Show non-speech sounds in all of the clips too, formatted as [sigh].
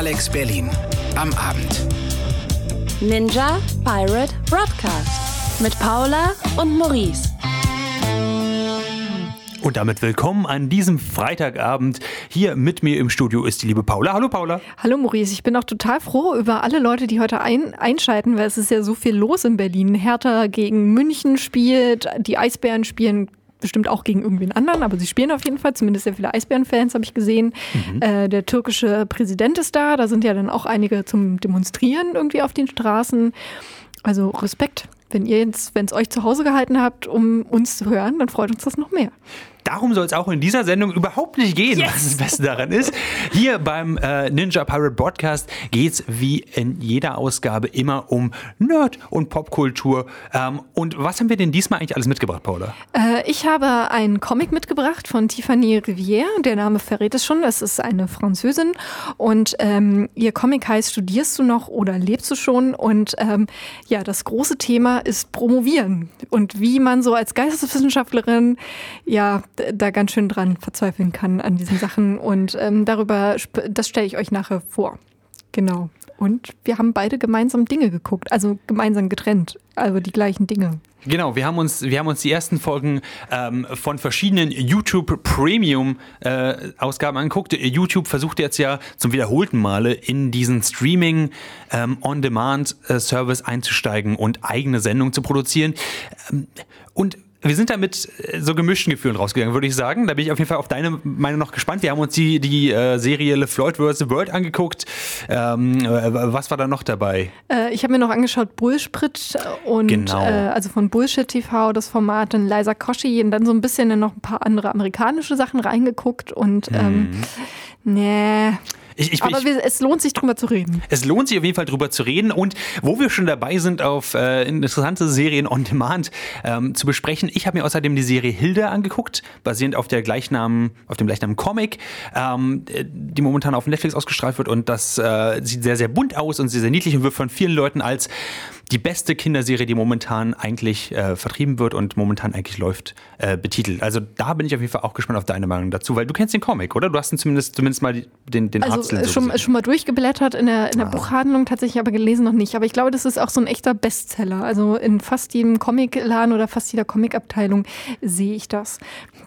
Alex Berlin. Am Abend. Ninja Pirate Broadcast. Mit Paula und Maurice. Und damit willkommen an diesem Freitagabend. Hier mit mir im Studio ist die liebe Paula. Hallo Paula. Hallo Maurice, ich bin auch total froh über alle Leute, die heute ein einschalten, weil es ist ja so viel los in Berlin. Hertha gegen München spielt, die Eisbären spielen bestimmt auch gegen irgendwen anderen, aber sie spielen auf jeden Fall, zumindest sehr viele Eisbären-Fans habe ich gesehen. Mhm. Äh, der türkische Präsident ist da, da sind ja dann auch einige zum Demonstrieren irgendwie auf den Straßen. Also Respekt. Wenn ihr jetzt, wenn es euch zu Hause gehalten habt, um uns zu hören, dann freut uns das noch mehr. Darum soll es auch in dieser Sendung überhaupt nicht gehen, yes. was das Beste daran ist. Hier beim äh, Ninja Pirate Broadcast geht es wie in jeder Ausgabe immer um Nerd und Popkultur. Ähm, und was haben wir denn diesmal eigentlich alles mitgebracht, Paula? Äh, ich habe einen Comic mitgebracht von Tiffany Rivière. Der Name verrät es schon. Das ist eine Französin. Und ähm, ihr Comic heißt Studierst du noch oder lebst du schon? Und ähm, ja, das große Thema ist Promovieren. Und wie man so als Geisteswissenschaftlerin ja da ganz schön dran verzweifeln kann an diesen Sachen. Und ähm, darüber, das stelle ich euch nachher vor. Genau. Und wir haben beide gemeinsam Dinge geguckt, also gemeinsam getrennt, also die gleichen Dinge. Genau, wir haben uns, wir haben uns die ersten Folgen ähm, von verschiedenen YouTube Premium äh, Ausgaben angeguckt. YouTube versucht jetzt ja zum wiederholten Male in diesen Streaming ähm, On-Demand äh, Service einzusteigen und eigene Sendungen zu produzieren. Ähm, und wir sind da mit äh, so gemischten Gefühlen rausgegangen, würde ich sagen. Da bin ich auf jeden Fall auf deine Meinung noch gespannt. Wir haben uns die, die äh, Serie LeFloid vs. World angeguckt. Ähm, äh, was war da noch dabei? Äh, ich habe mir noch angeschaut Bullsprit und genau. Äh, also von Bullshit TV das Format, dann Liza Koschi und dann so ein bisschen in noch ein paar andere amerikanische Sachen reingeguckt und ähm, mhm. nee. Ich, ich, Aber wir, es lohnt sich drüber zu reden. Es lohnt sich auf jeden Fall drüber zu reden. Und wo wir schon dabei sind, auf äh, interessante Serien on Demand ähm, zu besprechen, ich habe mir außerdem die Serie Hilde angeguckt, basierend auf der Gleichnamen, auf dem gleichnamen Comic, ähm, die momentan auf Netflix ausgestrahlt wird. Und das äh, sieht sehr, sehr bunt aus und sehr, sehr niedlich und wird von vielen Leuten als die beste Kinderserie, die momentan eigentlich äh, vertrieben wird und momentan eigentlich läuft, äh, betitelt. Also da bin ich auf jeden Fall auch gespannt auf deine Meinung dazu, weil du kennst den Comic, oder? Du hast ihn zumindest, zumindest mal den, den also, Arzt schon, schon mal durchgeblättert in der, in der ah. Buchhandlung, tatsächlich aber gelesen noch nicht. Aber ich glaube, das ist auch so ein echter Bestseller. Also in fast jedem Comicladen oder fast jeder Comicabteilung sehe ich das.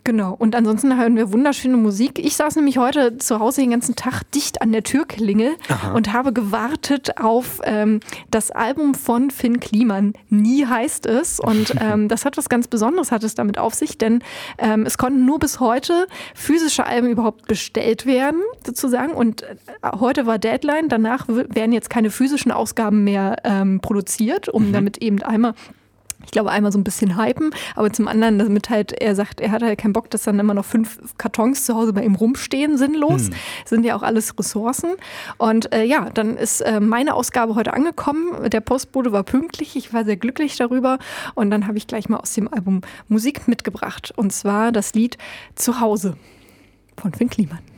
Genau. Und ansonsten hören wir wunderschöne Musik. Ich saß nämlich heute zu Hause den ganzen Tag dicht an der Türklingel Aha. und habe gewartet auf ähm, das Album von Finn Kliman. Nie heißt es. Und [laughs] ähm, das hat was ganz Besonderes, hat es damit auf sich, denn ähm, es konnten nur bis heute physische Alben überhaupt bestellt werden, sozusagen. Und äh, heute war Deadline. Danach werden jetzt keine physischen Ausgaben mehr ähm, produziert, um mhm. damit eben einmal ich glaube, einmal so ein bisschen hypen, aber zum anderen, damit halt er sagt, er hat halt keinen Bock, dass dann immer noch fünf Kartons zu Hause bei ihm rumstehen, sinnlos. Hm. Sind ja auch alles Ressourcen. Und äh, ja, dann ist äh, meine Ausgabe heute angekommen. Der Postbote war pünktlich. Ich war sehr glücklich darüber. Und dann habe ich gleich mal aus dem Album Musik mitgebracht. Und zwar das Lied Zuhause von Finn Kliman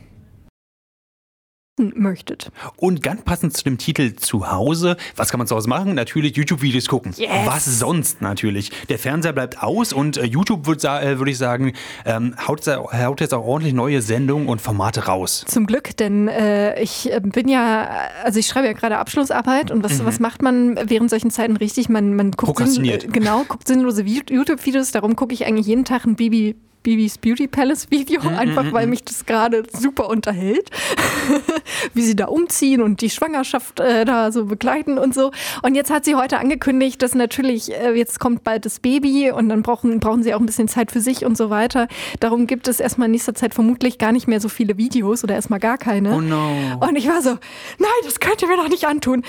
möchtet. Und ganz passend zu dem Titel zu Hause, was kann man zu Hause machen? Natürlich YouTube-Videos gucken. Yes. Was sonst natürlich? Der Fernseher bleibt aus und äh, YouTube würde äh, würd ich sagen, ähm, haut, haut, jetzt auch ordentlich neue Sendungen und Formate raus. Zum Glück, denn äh, ich äh, bin ja, also ich schreibe ja gerade Abschlussarbeit und was, mhm. was macht man während solchen Zeiten richtig? Man, man guckt, sinn, genau, guckt sinnlose YouTube-Videos, darum gucke ich eigentlich jeden Tag ein Bibi Bibis Beauty Palace Video, mm, einfach mm, weil mich das gerade super unterhält, [laughs] wie sie da umziehen und die Schwangerschaft äh, da so begleiten und so. Und jetzt hat sie heute angekündigt, dass natürlich äh, jetzt kommt bald das Baby und dann brauchen, brauchen sie auch ein bisschen Zeit für sich und so weiter. Darum gibt es erstmal in nächster Zeit vermutlich gar nicht mehr so viele Videos oder erstmal gar keine. Oh no. Und ich war so, nein, das könnt ihr mir doch nicht antun.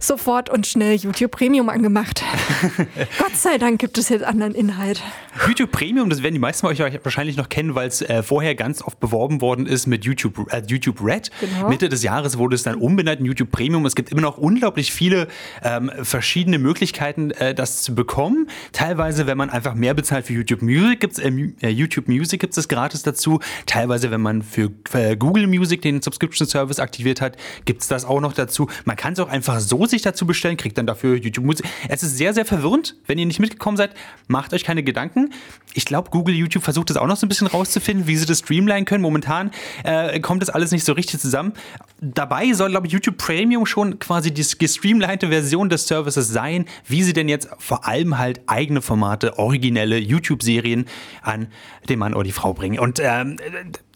Sofort und schnell YouTube Premium angemacht. [laughs] Gott sei Dank gibt es jetzt anderen Inhalt. YouTube Premium, das werden die meisten von euch wahrscheinlich noch kennen, weil es äh, vorher ganz oft beworben worden ist mit YouTube, äh, YouTube Red. Genau. Mitte des Jahres wurde es dann umbenannt in YouTube Premium. Es gibt immer noch unglaublich viele ähm, verschiedene Möglichkeiten, äh, das zu bekommen. Teilweise, wenn man einfach mehr bezahlt für YouTube Music, gibt's, äh, äh, YouTube Music gibt es gratis dazu. Teilweise, wenn man für äh, Google Music den Subscription Service aktiviert hat, gibt es das auch noch dazu. Man kann es auch einfach so sich dazu bestellen, kriegt dann dafür YouTube Music. Es ist sehr, sehr verwirrend. Wenn ihr nicht mitgekommen seid, macht euch keine Gedanken. Ich glaube, Google YouTube versucht das auch noch so ein bisschen rauszufinden, wie sie das streamline können. Momentan äh, kommt das alles nicht so richtig zusammen. Dabei soll, glaube ich, YouTube Premium schon quasi die gestreamlinete Version des Services sein, wie sie denn jetzt vor allem halt eigene Formate, originelle YouTube-Serien an den Mann oder die Frau bringen. Und ähm,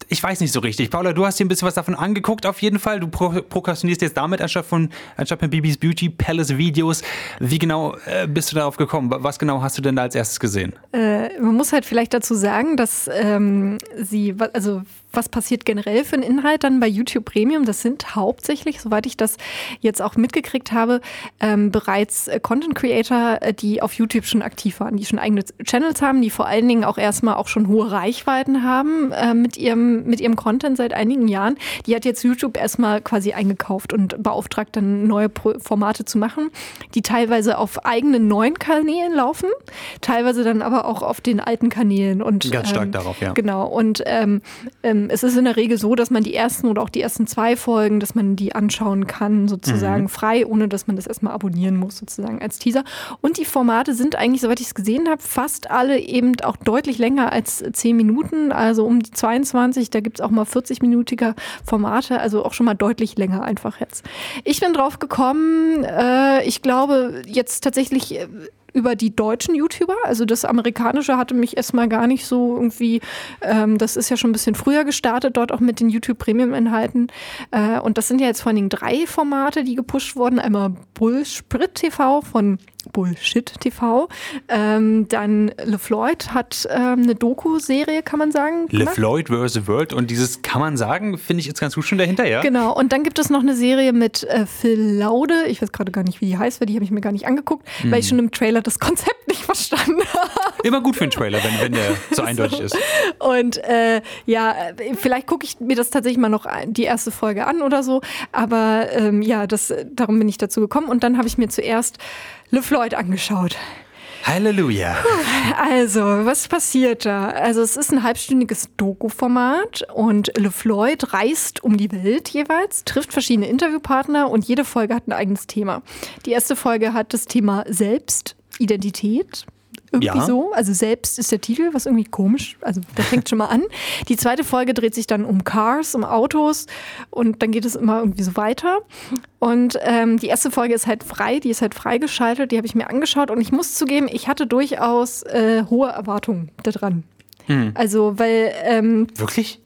ich weiß nicht so richtig. Paula, du hast dir ein bisschen was davon angeguckt, auf jeden Fall. Du pro prokrastinierst jetzt damit anstatt von anstatt von Bibis Beauty Palace Videos. Wie genau äh, bist du darauf gekommen? Was genau hast du denn da als erstes gesehen? Äh, man muss halt vielleicht dazu sagen, dass ähm, sie, also was passiert generell für einen Inhalt dann bei YouTube Premium? Das sind hauptsächlich, soweit ich das jetzt auch mitgekriegt habe, ähm, bereits äh, Content Creator, äh, die auf YouTube schon aktiv waren, die schon eigene Channels haben, die vor allen Dingen auch erstmal auch schon hohe Reichweiten haben äh, mit, ihrem, mit ihrem Content seit einigen Jahren. Die hat jetzt YouTube erstmal quasi eingekauft und beauftragt, dann neue Formate zu machen, die teilweise auf eigenen neuen Kanälen laufen, teilweise dann aber auch auf den alten Kanälen. Und, Ganz stark ähm, darauf, ja. Genau. Und ähm, ähm es ist in der Regel so, dass man die ersten oder auch die ersten zwei Folgen, dass man die anschauen kann, sozusagen mhm. frei, ohne dass man das erstmal abonnieren muss, sozusagen als Teaser. Und die Formate sind eigentlich, soweit ich es gesehen habe, fast alle eben auch deutlich länger als zehn Minuten, also um die 22. Da gibt es auch mal 40-minütige Formate, also auch schon mal deutlich länger einfach jetzt. Ich bin drauf gekommen, äh, ich glaube jetzt tatsächlich äh, über die deutschen YouTuber. Also das amerikanische hatte mich erstmal gar nicht so irgendwie, ähm, das ist ja schon ein bisschen früher gestartet, dort auch mit den YouTube Premium-Inhalten. Äh, und das sind ja jetzt vor allen Dingen drei Formate, die gepusht wurden. Einmal Bullsprit TV von Bullshit TV. Ähm, dann LeFloid hat ähm, eine Doku-Serie, kann man sagen. LeFloid vs. World und dieses kann man sagen, finde ich jetzt ganz gut schon dahinter, ja? Genau, und dann gibt es noch eine Serie mit äh, Phil Laude. Ich weiß gerade gar nicht, wie die heißt, weil die habe ich mir gar nicht angeguckt, hm. weil ich schon im Trailer das Konzept nicht verstanden [laughs] habe. Immer gut für einen Trailer, wenn, wenn der so [laughs] eindeutig ist. Und äh, ja, vielleicht gucke ich mir das tatsächlich mal noch die erste Folge an oder so. Aber ähm, ja, das, darum bin ich dazu gekommen. Und dann habe ich mir zuerst LeFloid angeschaut. Halleluja. Also, was passiert da? Also, es ist ein halbstündiges Doku-Format und LeFloid reist um die Welt jeweils, trifft verschiedene Interviewpartner und jede Folge hat ein eigenes Thema. Die erste Folge hat das Thema Selbst, Identität, irgendwie ja. so. Also selbst ist der Titel, was irgendwie komisch. Also der fängt schon mal an. Die zweite Folge dreht sich dann um Cars, um Autos und dann geht es immer irgendwie so weiter. Und ähm, die erste Folge ist halt frei, die ist halt freigeschaltet, die habe ich mir angeschaut und ich muss zugeben, ich hatte durchaus äh, hohe Erwartungen daran. Hm. Also, weil. Ähm, Wirklich?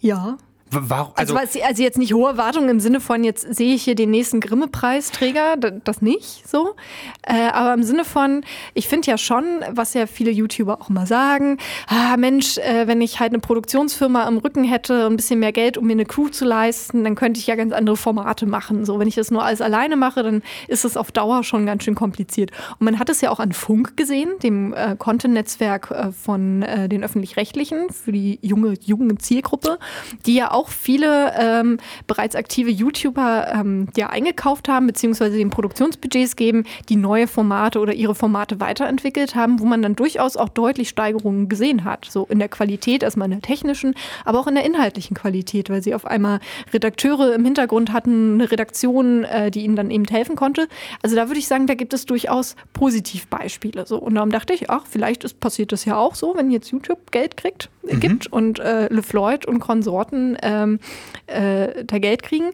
Ja. Warum? Also, also, also, jetzt nicht hohe Erwartungen im Sinne von, jetzt sehe ich hier den nächsten Grimme-Preisträger, das nicht so. Äh, aber im Sinne von, ich finde ja schon, was ja viele YouTuber auch immer sagen, ah Mensch, äh, wenn ich halt eine Produktionsfirma am Rücken hätte, ein bisschen mehr Geld, um mir eine Crew zu leisten, dann könnte ich ja ganz andere Formate machen. So, wenn ich das nur alles alleine mache, dann ist es auf Dauer schon ganz schön kompliziert. Und man hat es ja auch an Funk gesehen, dem äh, Content-Netzwerk äh, von äh, den Öffentlich-Rechtlichen für die junge, junge Zielgruppe, die ja auch auch viele ähm, bereits aktive YouTuber ähm, ja eingekauft haben, beziehungsweise den Produktionsbudgets geben, die neue Formate oder ihre Formate weiterentwickelt haben, wo man dann durchaus auch deutlich Steigerungen gesehen hat. So in der Qualität, erstmal in der technischen, aber auch in der inhaltlichen Qualität, weil sie auf einmal Redakteure im Hintergrund hatten, eine Redaktion, äh, die ihnen dann eben helfen konnte. Also da würde ich sagen, da gibt es durchaus Positivbeispiele. So. Und darum dachte ich, ach, vielleicht ist, passiert das ja auch so, wenn jetzt YouTube Geld kriegt, mhm. gibt und äh, LeFloid und Konsorten äh, ähm, äh, da Geld kriegen.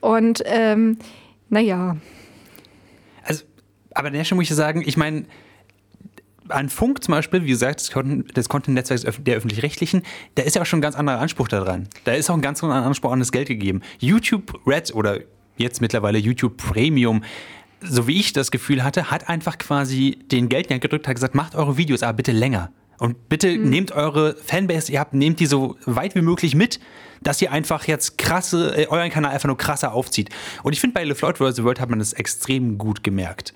Und ähm, naja. Also, aber an der Stelle muss ich sagen, ich meine, an Funk zum Beispiel, wie gesagt, das Content-Netzwerk der Öffentlich-Rechtlichen, da ist ja auch schon ein ganz anderer Anspruch daran. Da ist auch ein ganz anderer Anspruch an das Geld gegeben. YouTube Red oder jetzt mittlerweile YouTube Premium, so wie ich das Gefühl hatte, hat einfach quasi den Geldgang gedrückt, hat gesagt, macht eure Videos aber bitte länger. Und bitte mhm. nehmt eure Fanbase, ihr habt, nehmt die so weit wie möglich mit, dass ihr einfach jetzt krasse, äh, euren Kanal einfach nur krasser aufzieht. Und ich finde, bei LeFloid vs. World hat man das extrem gut gemerkt.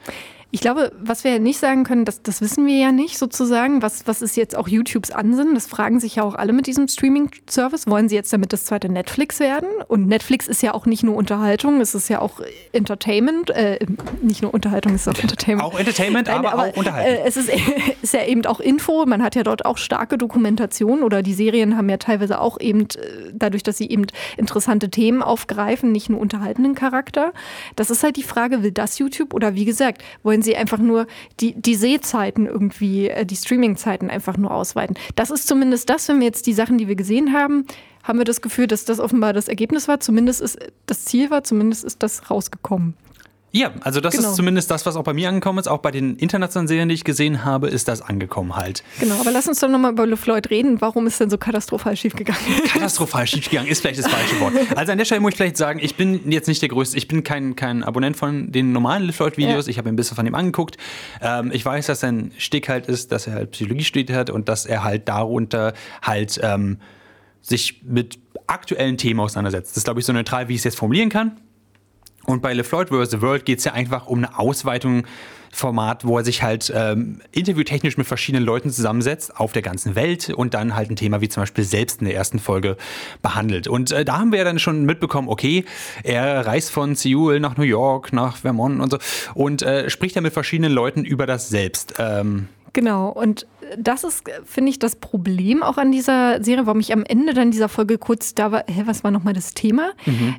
Ich glaube, was wir nicht sagen können, das, das wissen wir ja nicht sozusagen. Was, was ist jetzt auch YouTubes Ansinnen? Das fragen sich ja auch alle mit diesem Streaming-Service. Wollen sie jetzt damit das zweite Netflix werden? Und Netflix ist ja auch nicht nur Unterhaltung, es ist ja auch Entertainment. Äh, nicht nur Unterhaltung, es ist auch Entertainment. Auch Entertainment, Nein, aber, aber, auch Unterhaltung. Äh, es ist, [laughs] ist ja eben auch Info. Man hat ja dort auch starke Dokumentation oder die Serien haben ja teilweise auch eben, äh, dadurch, dass sie eben interessante Themen aufgreifen, nicht nur unterhaltenden Charakter. Das ist halt die Frage, will das YouTube oder wie gesagt, wollen sie einfach nur die, die Sehzeiten irgendwie, äh, die Streamingzeiten einfach nur ausweiten. Das ist zumindest das, wenn wir jetzt die Sachen, die wir gesehen haben, haben wir das Gefühl, dass das offenbar das Ergebnis war. Zumindest ist das Ziel war, zumindest ist das rausgekommen. Ja, also das Genau. ist zumindest das, was auch bei mir angekommen ist. Auch bei den internationalen Serien, die ich gesehen habe, ist das angekommen halt. Genau, aber lass uns doch nochmal über LeFloid reden. Warum ist denn so katastrophal schiefgegangen? [laughs] Katastrophal schiefgegangen ist vielleicht das falsche Wort. Also an der Stelle muss ich vielleicht sagen, ich bin jetzt nicht der größte, ich bin kein, kein Abonnent von den normalen LeFloid-Videos. Ja. Ich habe mir ein bisschen von ihm angeguckt. Ähm, ich weiß, dass sein Stick halt ist, dass er halt Psychologie studiert hat und dass er halt darunter halt ähm, sich mit aktuellen Themen auseinandersetzt. Das ist, glaube ich, so neutral, wie ich es jetzt formulieren kann. Und bei LeFloid vs. The World geht es ja einfach um eine Ausweitung Format, wo er sich halt ähm, interviewtechnisch mit verschiedenen Leuten zusammensetzt auf der ganzen Welt und dann halt ein Thema wie zum Beispiel selbst in der ersten Folge behandelt. Und äh, da haben wir dann schon mitbekommen, okay, er reist von Seoul nach New York, nach Vermont und so und äh, spricht dann mit verschiedenen Leuten über das Selbst. Ähm, Genau, und das ist, finde ich, das Problem auch an dieser Serie, warum ich am Ende dann dieser Folge kurz da war, hä, was war nochmal das Thema?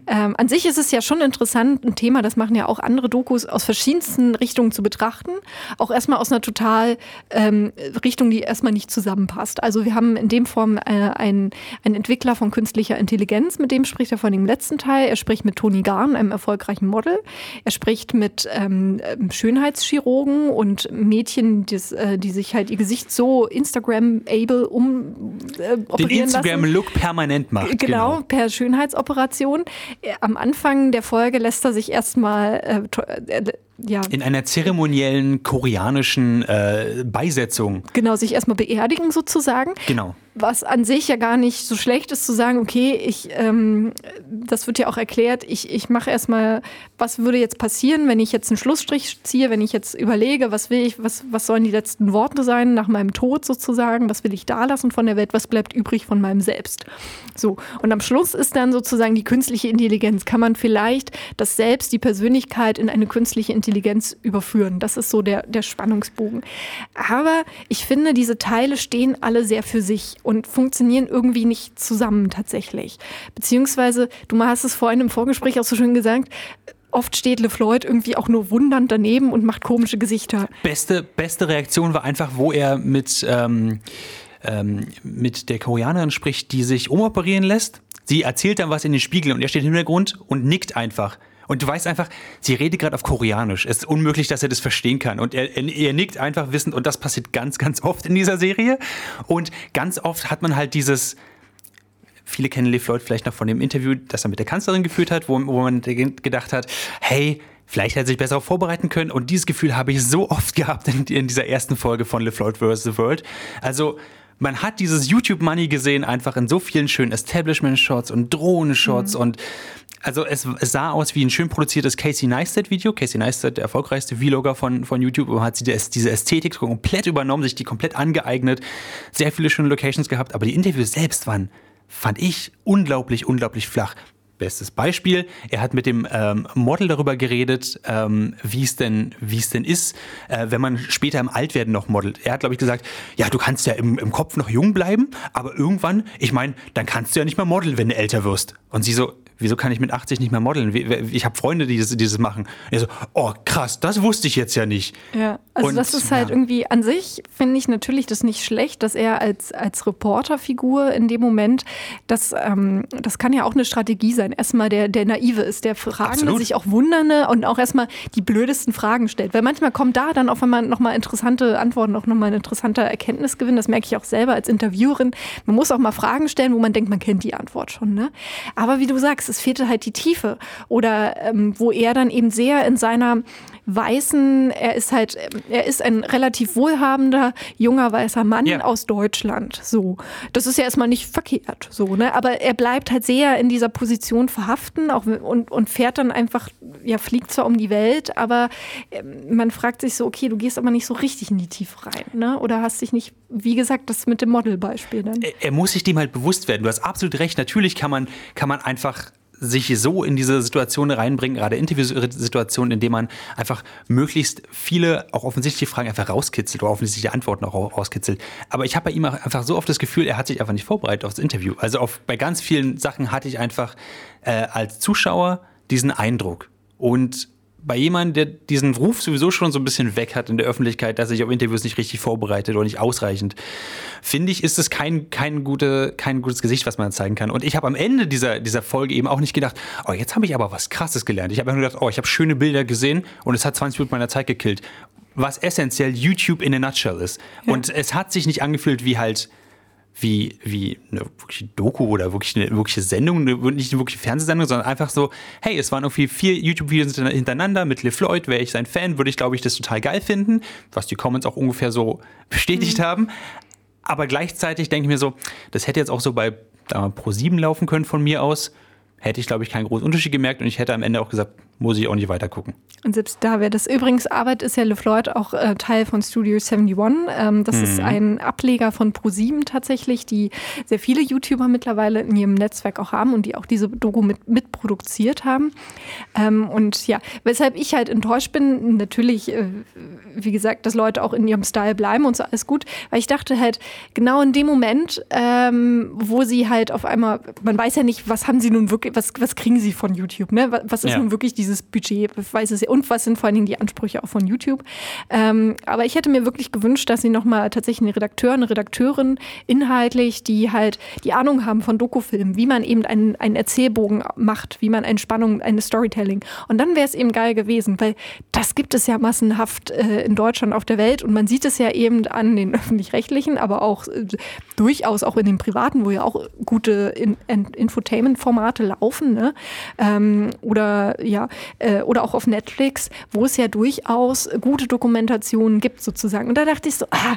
Ähm, an sich ist es ja schon interessant, ein Thema, das machen ja auch andere Dokus aus verschiedensten Richtungen zu betrachten. Auch erstmal aus einer total ähm, Richtung, die erstmal nicht zusammenpasst. Also wir haben in dem Form äh, einen, einen Entwickler von künstlicher Intelligenz, mit dem spricht er von dem letzten Teil. Er spricht mit Toni Garn, einem erfolgreichen Model. Er spricht mit ähm, Schönheitschirurgen und Mädchen, das, äh, die sich halt ihr Gesicht so Instagram-able um äh, den. Instagram-Look permanent macht. Genau, per Schönheitsoperation. Äh, Am Anfang der Folge lässt er sich erstmal äh, äh, ja, In einer zeremoniellen koreanischen äh, Beisetzung. genau, sich erstmal beerdigen sozusagen. Genau. Was an sich ja gar nicht so schlecht ist, zu sagen, okay, ich, ähm, das wird ja auch erklärt, ich, ich mache erstmal, was würde jetzt passieren, wenn ich jetzt einen Schlussstrich ziehe, wenn ich jetzt überlege, was will ich, was, was sollen die letzten Worte sein nach meinem Tod sozusagen, was will ich da lassen von der Welt, was bleibt übrig von meinem Selbst. So, und am Schluss ist dann sozusagen die künstliche Intelligenz. Kann man vielleicht das Selbst, die Persönlichkeit in eine künstliche Intelligenz überführen? Das ist so der, der Spannungsbogen. Aber ich finde, diese Teile stehen alle sehr für sich und funktionieren irgendwie nicht zusammen tatsächlich. Beziehungsweise, du hast es vorhin im Vorgespräch auch so schön gesagt, oft steht LeFloid irgendwie auch nur wundernd daneben und macht komische Gesichter. Beste, beste Reaktion war einfach, wo er mit, ähm, ähm, mit der Koreanerin spricht, die sich umoperieren lässt. Sie erzählt dann was in den Spiegel und er steht im Hintergrund und nickt einfach. Und du weißt einfach, sie redet gerade auf Koreanisch. Es ist unmöglich, dass er das verstehen kann. Und er, er, er nickt einfach wissend. Und das passiert ganz, ganz oft in dieser Serie. Und ganz oft hat man halt dieses, viele kennen Lev Floyd vielleicht noch von dem Interview, das er mit der Kanzlerin geführt hat, wo, wo man gedacht hat, hey, vielleicht hätte er sich besser vorbereiten können. Und dieses Gefühl habe ich so oft [laughs] gehabt in, in dieser ersten Folge von Le Floyd vs. The World. Also man hat dieses YouTube-Money gesehen, einfach in so vielen schönen Establishment-Shots und Drohnen-Shots und also es, es sah aus wie ein schön produziertes Casey Neistat-Video. Casey Neistat, der erfolgreichste Vlogger von, von YouTube, hat diese Ästhetik komplett übernommen, sich die komplett angeeignet, sehr viele schöne Locations gehabt, aber die Interviews selbst waren, fand ich, unglaublich, unglaublich flach. Bestes Beispiel, er hat mit dem ähm, Model darüber geredet, ähm, wie es denn, wie denn ist, äh, wenn man später im Altwerden noch modelt. Er hat, glaube ich, gesagt, ja, du kannst ja im, im Kopf noch jung bleiben, aber irgendwann, ich meine, dann kannst du ja nicht mehr modeln, wenn du älter wirst. Und sie so, wieso kann ich mit 80 nicht mehr modeln? Ich habe Freunde, die das, die das machen. Und so, oh krass, das wusste ich jetzt ja nicht. Ja, also Und, das ist halt ja. irgendwie an sich, finde ich natürlich das nicht schlecht, dass er als, als Reporterfigur in dem Moment, das, ähm, das kann ja auch eine Strategie sein. Erstmal der, der Naive ist, der Fragende, Absolut. sich auch Wundernde und auch erstmal die blödesten Fragen stellt. Weil manchmal kommt da dann auf einmal nochmal interessante Antworten, auch nochmal ein interessanter Erkenntnisgewinn. Das merke ich auch selber als Interviewerin. Man muss auch mal Fragen stellen, wo man denkt, man kennt die Antwort schon. Ne? Aber wie du sagst, es fehlte halt die Tiefe. Oder ähm, wo er dann eben sehr in seiner weißen, er ist halt, ähm, er ist ein relativ wohlhabender, junger weißer Mann Ja. aus Deutschland. So. Das ist ja erstmal nicht verkehrt. So, ne? Aber er bleibt halt sehr in dieser Position verhaften auch, und, und fährt dann einfach, ja, fliegt zwar um die Welt, aber ähm, man fragt sich so, okay, du gehst aber nicht so richtig in die Tiefe rein, ne? Oder hast dich nicht, wie gesagt, das mit dem Modelbeispiel dann. er- er muss sich dem halt bewusst werden. Du hast absolut recht. Natürlich kann man, kann man einfach sich so in diese Situation reinbringen, gerade Interviewsituationen, in denen man einfach möglichst viele, auch offensichtliche Fragen einfach rauskitzelt oder offensichtliche Antworten auch ra- rauskitzelt. Aber ich habe bei ihm einfach so oft das Gefühl, er hat sich einfach nicht vorbereitet aufs Interview. Also auf, bei ganz vielen Sachen hatte ich einfach äh, als Zuschauer diesen Eindruck. Und bei jemandem, der diesen Ruf sowieso schon so ein bisschen weg hat in der Öffentlichkeit, dass sich auf Interviews nicht richtig vorbereitet oder nicht ausreichend, finde ich, ist es kein, kein, gute, kein gutes Gesicht, was man zeigen kann. Und ich habe am Ende dieser, dieser Folge eben auch nicht gedacht, oh, jetzt habe ich aber was Krasses gelernt. Ich habe nur gedacht, oh, ich habe schöne Bilder gesehen und es hat 20 Minuten meiner Zeit gekillt. Was essentiell YouTube in a nutshell ist. Ja. Und es hat sich nicht angefühlt wie halt wie, wie eine wirkliche Doku oder wirklich eine wirkliche Sendung, nicht eine wirkliche Fernsehsendung, sondern einfach so, hey, es waren irgendwie vier YouTube-Videos hintereinander mit LeFloid, wäre ich sein Fan, würde ich, glaube ich, das total geil finden, was die Comments auch ungefähr so bestätigt mhm. haben. Aber gleichzeitig denke ich mir so, das hätte jetzt auch so bei Pro7 laufen können von mir aus. Hätte ich, glaube ich, keinen großen Unterschied gemerkt und ich hätte am Ende auch gesagt, muss ich auch nicht weiter gucken. Und selbst da wäre das. Übrigens, Arbeit ist ja LeFloid auch äh, Teil von Studio 71. Ähm, das mhm. ist ein Ableger von Pro7 tatsächlich, die sehr viele YouTuber mittlerweile in ihrem Netzwerk auch haben und die auch diese Doku mit, mitproduziert haben. Ähm, und ja, weshalb ich halt enttäuscht bin, natürlich, äh, wie gesagt, dass Leute auch in ihrem Style bleiben und so alles gut, weil ich dachte halt, genau in dem Moment, ähm, wo sie halt auf einmal, man weiß ja nicht, was haben sie nun wirklich, was, was kriegen sie von YouTube, ne? Was ist ja. nun wirklich diese dieses Budget, weiß es und was sind vor allen Dingen die Ansprüche auch von YouTube. Ähm, aber ich hätte mir wirklich gewünscht, dass sie nochmal tatsächlich einen Redakteur, eine Redakteurin inhaltlich, die halt die Ahnung haben von Dokufilmen, wie man eben einen, einen Erzählbogen macht, wie man eine Spannung, eine Storytelling. Und dann wäre es eben geil gewesen, weil das gibt es ja massenhaft äh, in Deutschland auf der Welt und man sieht es ja eben an den [laughs] öffentlich-rechtlichen, aber auch äh, durchaus auch in den privaten, wo ja auch gute in, in Infotainment-Formate laufen. Ne? Ähm, oder ja, äh, oder auch auf Netflix, wo es ja durchaus gute Dokumentationen gibt sozusagen. Und da dachte ich so, ah,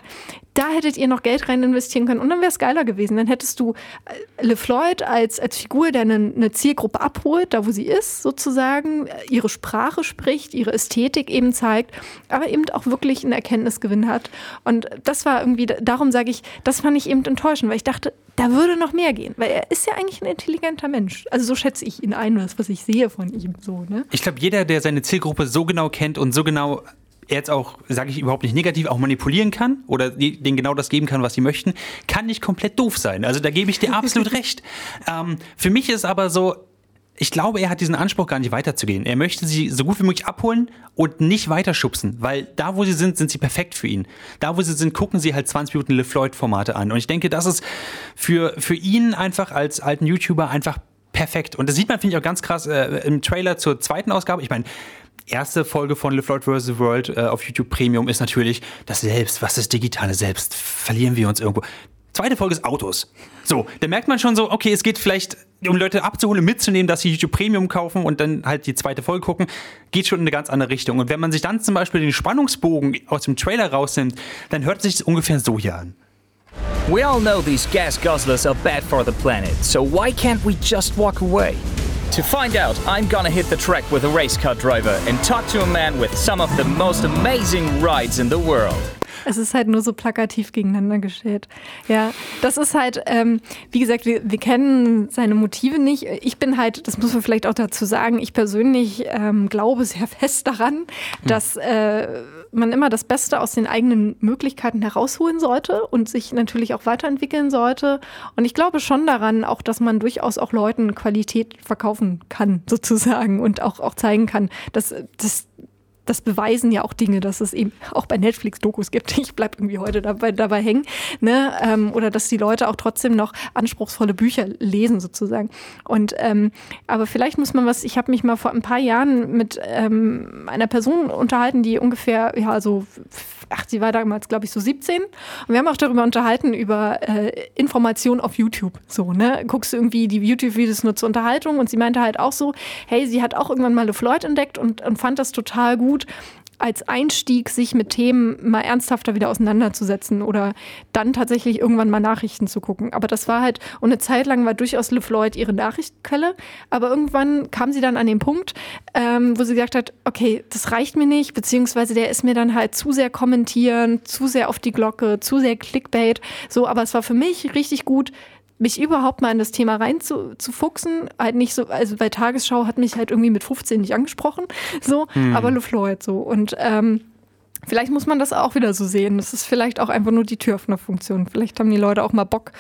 da hättet ihr noch Geld rein investieren können und dann wäre es geiler gewesen. Dann hättest du äh, LeFloid als, als Figur, der eine, eine, Zielgruppe abholt, da wo sie ist sozusagen, ihre Sprache spricht, ihre Ästhetik eben zeigt, aber eben auch wirklich einen Erkenntnisgewinn hat. Und das war irgendwie, darum sage ich, das fand ich eben enttäuschend, weil ich dachte, da würde noch mehr gehen, weil er ist ja eigentlich ein intelligenter Mensch. Also so schätze ich ihn ein, was ich sehe von ihm so. Ne? Ich glaube, jeder, der seine Zielgruppe so genau kennt und so genau jetzt auch, sage ich überhaupt nicht negativ, auch manipulieren kann oder denen genau das geben kann, was sie möchten, kann nicht komplett doof sein. Also da gebe ich dir absolut [laughs] recht. Ähm, für mich ist aber so, ich glaube, er hat diesen Anspruch gar nicht weiterzugehen. Er möchte sie so gut wie möglich abholen und nicht weiterschubsen, weil da, wo sie sind, sind sie perfekt für ihn. Da, wo sie sind, gucken sie halt 20 Minuten LeFloid-Formate an. Und ich denke, das ist für, für ihn einfach als alten YouTuber einfach perfekt. Und das sieht man, finde ich, auch ganz krass äh, im Trailer zur zweiten Ausgabe. Ich meine, erste Folge von Le Floyd vs. World äh, auf YouTube Premium ist natürlich das Selbst. Was ist digitale Selbst? Verlieren wir uns irgendwo? Zweite Folge ist Autos. So, da merkt man schon so, okay, es geht vielleicht, um Leute abzuholen, mitzunehmen, dass sie YouTube Premium kaufen und dann halt die zweite Folge gucken, geht schon in eine ganz andere Richtung. Und wenn man sich dann zum Beispiel den Spannungsbogen aus dem Trailer rausnimmt, dann hört sich das ungefähr so hier an. We all know these gas guzzlers are bad for the planet, so why can't we just walk away? To find out, I'm gonna hit the track with a race car driver and talk to a man with some of the most amazing rides in the world. Es ist halt nur so plakativ gegeneinander gestellt. Ja, das ist halt, ähm, wie gesagt, wir, wir kennen seine Motive nicht. Ich bin halt, das muss man vielleicht auch dazu sagen, ich persönlich ähm, glaube sehr fest daran, hm. dass äh, man immer das Beste aus den eigenen Möglichkeiten herausholen sollte und sich natürlich auch weiterentwickeln sollte. Und ich glaube schon daran, auch, dass man durchaus auch Leuten Qualität verkaufen kann, sozusagen, und auch, auch zeigen kann, dass, dass das beweisen ja auch Dinge, dass es eben auch bei Netflix Dokus gibt. [laughs] Ich bleibe irgendwie heute dabei, dabei hängen. Ne? Ähm, oder dass die Leute auch trotzdem noch anspruchsvolle Bücher lesen sozusagen. Und ähm, aber vielleicht muss man was, ich habe mich mal vor ein paar Jahren mit ähm, einer Person unterhalten, die ungefähr, ja, so ach, sie war damals, glaube ich, so 17. Und wir haben auch darüber unterhalten, über äh, Informationen auf YouTube. So, ne? Guckst du irgendwie die YouTube-Videos nur zur Unterhaltung? Und sie meinte halt auch so, hey, sie hat auch irgendwann mal LeFloid entdeckt und, und fand das total gut als Einstieg, sich mit Themen mal ernsthafter wieder auseinanderzusetzen oder dann tatsächlich irgendwann mal Nachrichten zu gucken. Aber das war halt, und eine Zeit lang war durchaus LeFloid ihre Nachrichtenquelle, aber irgendwann kam sie dann an den Punkt, ähm, wo sie gesagt hat, okay, das reicht mir nicht, beziehungsweise der ist mir dann halt zu sehr kommentieren, zu sehr auf die Glocke, zu sehr Clickbait, so, aber es war für mich richtig gut, mich überhaupt mal in das Thema rein zu, zu fuchsen. Halt nicht so, also bei Tagesschau hat mich halt irgendwie mit 15 nicht angesprochen, so, mhm. aber Floyd so. Und ähm, vielleicht muss man das auch wieder so sehen. Das ist vielleicht auch einfach nur die Türöffnerfunktion. Vielleicht haben die Leute auch mal Bock,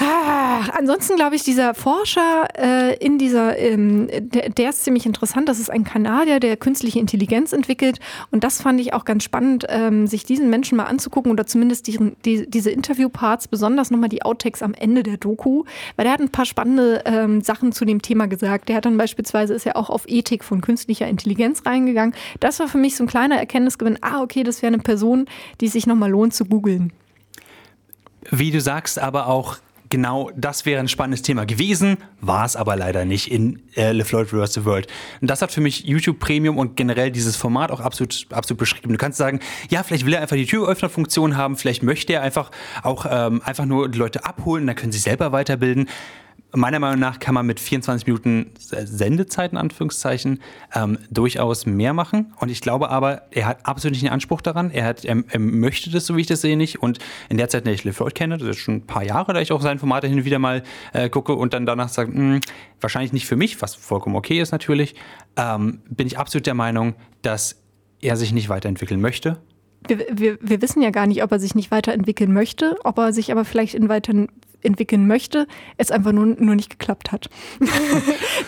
Ah, ansonsten glaube ich, dieser Forscher äh, in dieser, ähm, der, der, ist ziemlich interessant. Das ist ein Kanadier, der künstliche Intelligenz entwickelt. Und das fand ich auch ganz spannend, ähm, sich diesen Menschen mal anzugucken oder zumindest die, die, diese Interviewparts, besonders nochmal die Outtakes am Ende der Doku, weil der hat ein paar spannende ähm, Sachen zu dem Thema gesagt. Der hat dann beispielsweise, ist ja auch auf Ethik von künstlicher Intelligenz reingegangen. Das war für mich so ein kleiner Erkenntnisgewinn. Ah, okay, das wäre eine Person, die sich nochmal lohnt zu googeln. Wie du sagst, aber auch genau das wäre ein spannendes Thema gewesen, war es aber leider nicht in äh, LeFloid vs. The World. Und das hat für mich YouTube Premium und generell dieses Format auch absolut, absolut beschrieben. Du kannst sagen, ja, vielleicht will er einfach die Türöffnerfunktion haben, vielleicht möchte er einfach auch ähm, einfach nur die Leute abholen, dann können sie selber weiterbilden meiner Meinung nach kann man mit 24 Minuten Sendezeit in Anführungszeichen ähm, durchaus mehr machen. Und ich glaube aber, er hat absolut nicht den Anspruch daran. Er, hat, er, er möchte das, so wie ich das sehe, nicht. Und in der Zeit, in der ich LeFloid kenne, das ist schon ein paar Jahre, da ich auch seine Formate hin und wieder mal äh, gucke und dann danach sage, hm, wahrscheinlich nicht für mich, was vollkommen okay ist natürlich, ähm, bin ich absolut der Meinung, dass er sich nicht weiterentwickeln möchte wir, wir, wir, wissen ja gar nicht, ob er sich nicht weiterentwickeln möchte, ob er sich aber vielleicht in weiteren entwickeln möchte, es einfach nur, nur nicht geklappt hat. [laughs]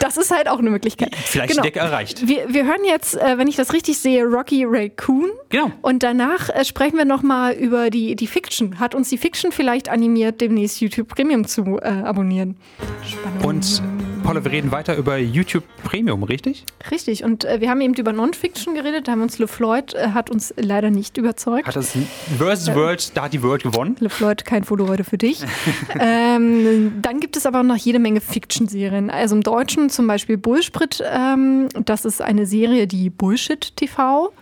das ist halt auch eine Möglichkeit. Vielleicht genau. die Decke erreicht. Wir, wir hören jetzt, äh, wenn ich das richtig sehe, Rocky Raccoon. Genau. Und danach äh, sprechen wir nochmal über die, die Fiction. Hat uns die Fiction vielleicht animiert, demnächst YouTube Premium zu äh, abonnieren? Spannend. Und Paula, wir reden weiter über YouTube Premium, richtig? Richtig. Und äh, wir haben eben über Non-Fiction geredet. Da haben uns LeFloid, äh, hat uns leider nicht überzeugt. Hat das Versus World, da hat die World gewonnen. LeFloid, kein Foto heute für dich. [laughs] ähm, dann gibt es aber auch noch jede Menge Fiction-Serien. Also im Deutschen zum Beispiel Bullsprit. Ähm, das ist eine Serie, die Bullshit TV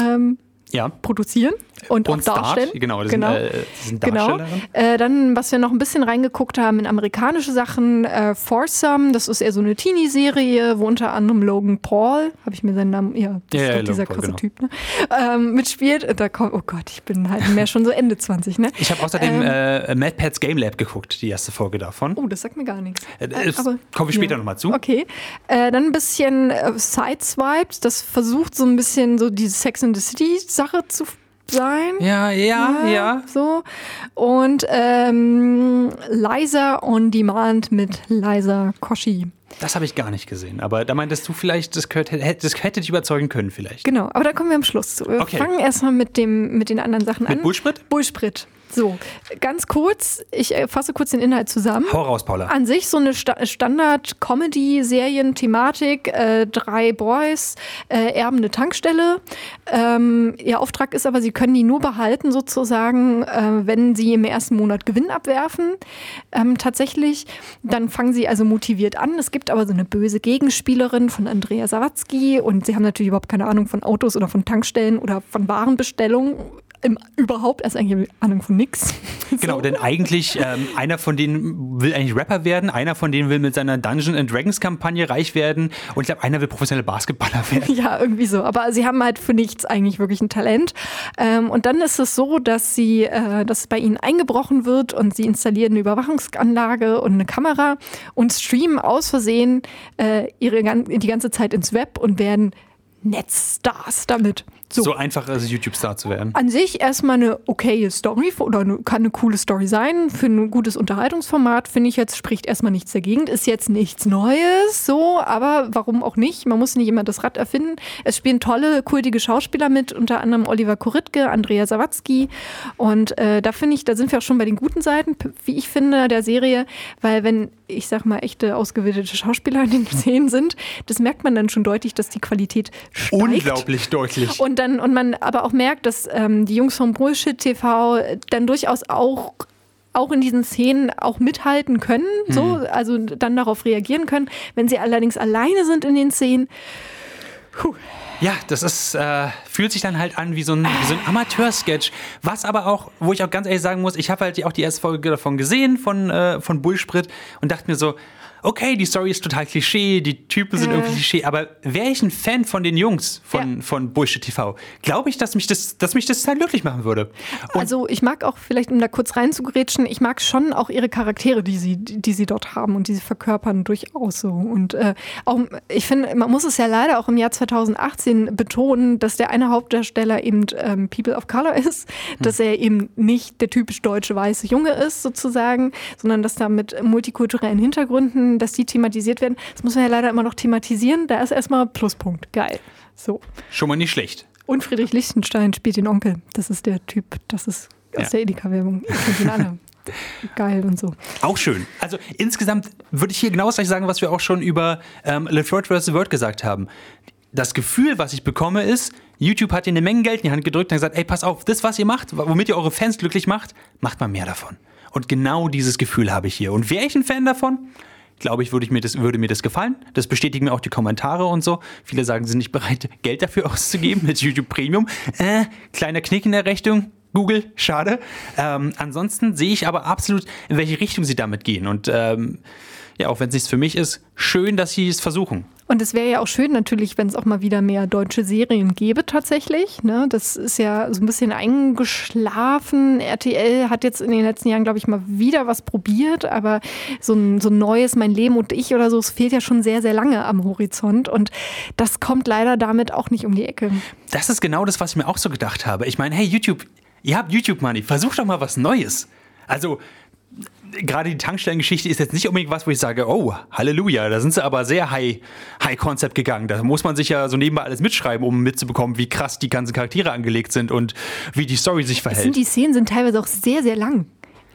ähm, ja. produzieren und, und auch darstellen. Start, genau, das genau. Sind, äh, sind genau. Äh, dann, was wir noch ein bisschen reingeguckt haben in amerikanische Sachen, äh, Foursome, das ist eher so eine Teenie-Serie, wo unter anderem Logan Paul, habe ich mir seinen Namen, ja, das ja, ist ja, dieser krasse genau. Typ, ne? ähm, mitspielt. Da kommt, oh Gott, ich bin halt mehr schon so Ende 20, ne? Ich habe außerdem ähm, äh, Mad Game Lab geguckt, die erste Folge davon. Oh, das sagt mir gar nichts. Äh, äh kommen wir später ja. nochmal zu. Okay. Äh, dann ein bisschen äh, Sideswipes, das versucht so ein bisschen so diese Sex in the City Sache zu sein. Ja, ja, ja. ja. So. Und ähm, Liza on Demand mit Liza Koshi. Das habe ich gar nicht gesehen. Aber da meintest du vielleicht, das, könnte, das hätte dich überzeugen können, vielleicht. Genau, aber da kommen wir am Schluss zu. Wir okay. fangen erstmal mit, mit den anderen Sachen mit an. Mit Bullsprit? Bullsprit. So, ganz kurz, ich äh, fasse kurz den Inhalt zusammen. Hau raus, Paula. An sich so eine Sta Standard-Comedy-Serien-Thematik. Äh, drei Boys äh, erben eine Tankstelle. Ähm, ihr Auftrag ist aber, sie können die nur behalten, sozusagen, äh, wenn sie im ersten Monat Gewinn abwerfen. Ähm, tatsächlich, dann fangen sie also motiviert an. Es gibt aber so eine böse Gegenspielerin von Andrea Sawatzki und sie haben natürlich überhaupt keine Ahnung von Autos oder von Tankstellen oder von Warenbestellungen im, überhaupt erst eigentlich Ahnung von nix. [laughs] Genau, so. denn eigentlich ähm, einer von denen will eigentlich Rapper werden, einer von denen will mit seiner Dungeon and Dragons Kampagne reich werden und ich glaube, einer will professioneller Basketballer [laughs] werden. Ja, irgendwie so. Aber sie haben halt für nichts eigentlich wirklich ein Talent. Ähm, und dann ist es so, dass sie, äh, dass bei ihnen eingebrochen wird und sie installieren eine Überwachungsanlage und eine Kamera und streamen aus Versehen äh, ihre, die ganze Zeit ins Web und werden Netzstars damit. So, so einfach als YouTube-Star zu werden. An sich erstmal eine okaye Story oder eine, kann eine coole Story sein. Für ein gutes Unterhaltungsformat finde ich jetzt, spricht erstmal nichts dagegen. Ist jetzt nichts Neues, so, aber warum auch nicht? Man muss nicht immer das Rad erfinden. Es spielen tolle, kultige Schauspieler mit, unter anderem Oliver Koritke, Andrea Sawatzki. Und äh, da finde ich, da sind wir auch schon bei den guten Seiten, wie ich finde, der Serie, weil wenn, ich sag mal, echte ausgebildete Schauspieler in den Szenen sind, das merkt man dann schon deutlich, dass die Qualität steigt. Unglaublich deutlich. Und dann und man aber auch merkt, dass ähm, die Jungs vom Bullshit TV dann durchaus auch auch in diesen Szenen auch mithalten können, mhm. so, also dann darauf reagieren können. Wenn sie allerdings alleine sind in den Szenen, puh. Ja, das ist, äh, fühlt sich dann halt an wie so ein, wie so ein Amateur-Sketch. Was aber auch, wo ich auch ganz ehrlich sagen muss, ich habe halt auch die erste Folge davon gesehen, von, äh, von Bullsprit, und dachte mir so, okay, die Story ist total Klischee, die Typen sind Äh. irgendwie Klischee, aber wäre ich ein Fan von den Jungs von, Ja. von Bullshit TV, glaube ich, dass mich das, dass mich das total glücklich machen würde. Und Also ich mag auch, vielleicht um da kurz reinzugrätschen, ich mag schon auch ihre Charaktere, die sie, die sie dort haben und die sie verkörpern, durchaus so. Und äh, auch, ich finde, man muss es ja leider auch im Jahr 2018 betonen, dass der eine Hauptdarsteller eben ähm, People of Color ist, dass er eben nicht der typisch deutsche weiße Junge ist, sozusagen, sondern dass da mit multikulturellen Hintergründen, dass die thematisiert werden. Das muss man ja leider immer noch thematisieren. Da ist erstmal Pluspunkt. Geil. So. schon mal nicht schlecht. Und Friedrich Lichtenstein spielt den Onkel. Das ist der Typ, das ist aus Ja. der Edeka-Werbung. Alle. [laughs] Geil und so. Auch schön. Also insgesamt würde ich hier genau das gleiche sagen, was wir auch schon über ähm, LeFleur vs. Word gesagt haben. Das Gefühl, was ich bekomme, ist, YouTube hat dir eine Menge Geld in die Hand gedrückt und gesagt, ey, pass auf, das, was ihr macht, womit ihr eure Fans glücklich macht, macht mal mehr davon. Und genau dieses Gefühl habe ich hier. Und wäre ich ein Fan davon? Glaube ich, würde, ich mir das, würde mir das gefallen. Das bestätigen mir auch die Kommentare und so. Viele sagen, sie sind nicht bereit, Geld dafür [laughs] auszugeben mit YouTube Premium. Äh, kleiner Knick in der Rechnung. Google, schade. Ähm, ansonsten sehe ich aber absolut, in welche Richtung sie damit gehen. Und ähm, ja, auch wenn es nichts für mich ist, schön, dass sie es versuchen. Und es wäre ja auch schön natürlich, wenn es auch mal wieder mehr deutsche Serien gäbe tatsächlich. Ne? Das ist ja so ein bisschen eingeschlafen. RTL hat jetzt in den letzten Jahren, glaube ich, mal wieder was probiert, aber so ein, so ein neues Mein Leben und ich oder so, es fehlt ja schon sehr, sehr lange am Horizont. Und das kommt leider damit auch nicht um die Ecke. Das ist genau das, was ich mir auch so gedacht habe. Ich meine, hey, YouTube, ihr habt YouTube-Money, versucht doch mal was Neues. Also, gerade die Tankstellengeschichte ist jetzt nicht unbedingt was, wo ich sage, oh, Halleluja, da sind sie aber sehr high, high Concept gegangen. Da muss man sich ja so nebenbei alles mitschreiben, um mitzubekommen, wie krass die ganzen Charaktere angelegt sind und wie die Story sich Es sind, verhält. die Szenen sind teilweise auch sehr, sehr lang.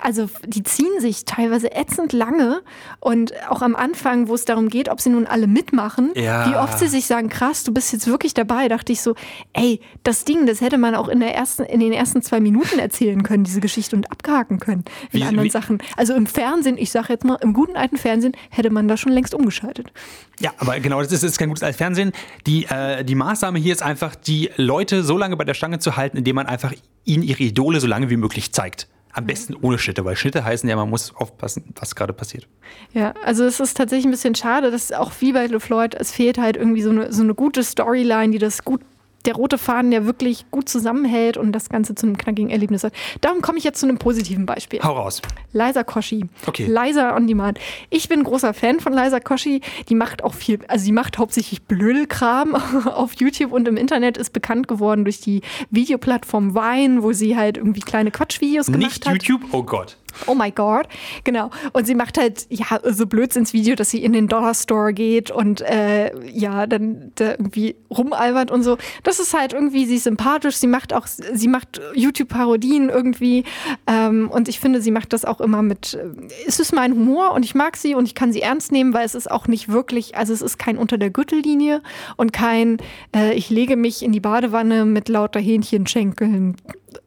Also die ziehen sich teilweise ätzend lange und auch am Anfang, wo es darum geht, ob sie nun alle mitmachen, Ja. wie oft sie sich sagen, krass, du bist jetzt wirklich dabei, dachte ich so, ey, das Ding, das hätte man auch in, der ersten, in den ersten zwei Minuten erzählen können, diese Geschichte und abgehaken können in Wie- anderen wie- Sachen. Also im Fernsehen, ich sage jetzt mal, im guten alten Fernsehen hätte man da schon längst umgeschaltet. Ja, aber genau, das ist, das ist kein gutes als Fernsehen. Die, äh, die Maßnahme hier ist einfach, die Leute so lange bei der Stange zu halten, indem man einfach ihnen ihre Idole so lange wie möglich zeigt. Am besten ohne Schnitte, weil Schnitte heißen ja, man muss aufpassen, was gerade passiert. Ja, also es ist tatsächlich ein bisschen schade, dass auch wie bei LeFloid, es fehlt halt irgendwie so eine, so eine gute Storyline, die das gut, der rote Faden, der wirklich gut zusammenhält und das Ganze zu einem knackigen Erlebnis hat. Darum komme ich jetzt zu einem positiven Beispiel. Hau raus. Liza Koschi. Okay. Liza on Demand. Ich bin großer Fan von Liza Koschi. Die macht auch viel, also sie macht hauptsächlich Blödelkram [laughs] auf YouTube und im Internet ist bekannt geworden durch die Videoplattform Vine, wo sie halt irgendwie kleine Quatschvideos gemacht Nicht hat. YouTube, oh Gott. Oh my God. Genau. Und sie macht halt, ja, so Blödsinnsvideo, dass sie in den Dollar Store geht und äh, ja, dann da irgendwie rumalbert und so. Das ist halt irgendwie, sie ist sympathisch, sie macht auch, sie macht YouTube-Parodien irgendwie. Ähm, und ich finde, sie macht das auch immer mit, äh, es ist mein Humor und ich mag sie und ich kann sie ernst nehmen, weil es ist auch nicht wirklich, also es ist kein unter der Gürtellinie und kein, äh, ich lege mich in die Badewanne mit lauter Hähnchenschenkeln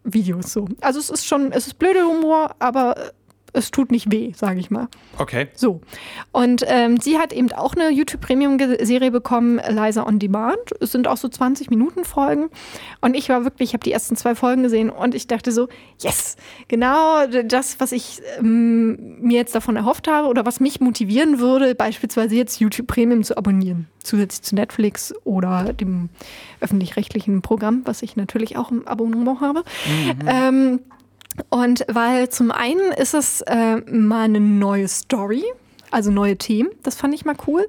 Videos so. Also es ist schon, es ist blöder Humor, aber es tut nicht weh, sage ich mal. Okay. So. Und ähm, sie hat eben auch eine YouTube-Premium-Serie bekommen, Liza on Demand. Es sind auch so 20-Minuten-Folgen. Und ich war wirklich, ich habe die ersten zwei Folgen gesehen und ich dachte so, yes, genau das, was ich ähm, mir jetzt davon erhofft habe oder was mich motivieren würde, beispielsweise jetzt YouTube Premium zu abonnieren. Zusätzlich zu Netflix oder dem öffentlich-rechtlichen Programm, was ich natürlich auch im Abonnement habe. Ähm, und weil zum einen ist es äh, mal eine neue Story, also neue Themen, das fand ich mal cool.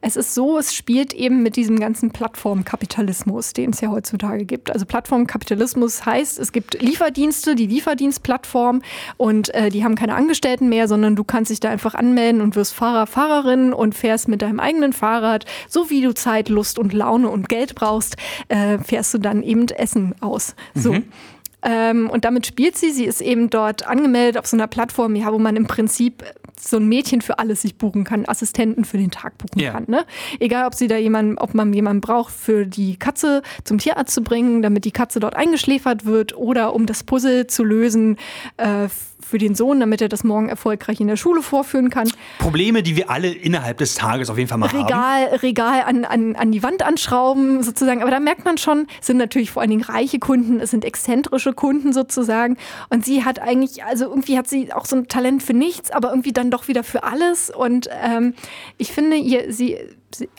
Es ist so, es spielt eben mit diesem ganzen Plattformkapitalismus, den es ja heutzutage gibt. Also Plattformkapitalismus heißt, es gibt Lieferdienste, die Lieferdienstplattform und äh, die haben keine Angestellten mehr, sondern du kannst dich da einfach anmelden und wirst Fahrer, Fahrerin und fährst mit deinem eigenen Fahrrad, so wie du Zeit, Lust und Laune und Geld brauchst, äh, fährst du dann eben Essen aus. So. Ähm, und damit spielt sie. Sie ist eben dort angemeldet auf so einer Plattform, ja, wo man im Prinzip so ein Mädchen für alles sich buchen kann, Assistenten für den Tag buchen Ja. kann. Ne? Egal, ob sie da jemanden, ob man jemanden braucht, für die Katze zum Tierarzt zu bringen, damit die Katze dort eingeschläfert wird, oder um das Puzzle zu lösen, äh, für den Sohn, damit er das morgen erfolgreich in der Schule vorführen kann. Probleme, die wir alle innerhalb des Tages auf jeden Fall mal haben. Regal, Regal an, an, an die Wand anschrauben sozusagen. Aber da merkt man schon, es sind natürlich vor allen Dingen reiche Kunden, es sind exzentrische Kunden sozusagen. Und sie hat eigentlich, also irgendwie hat sie auch so ein Talent für nichts, aber irgendwie dann doch wieder für alles. Und ähm, ich finde, ihr, sie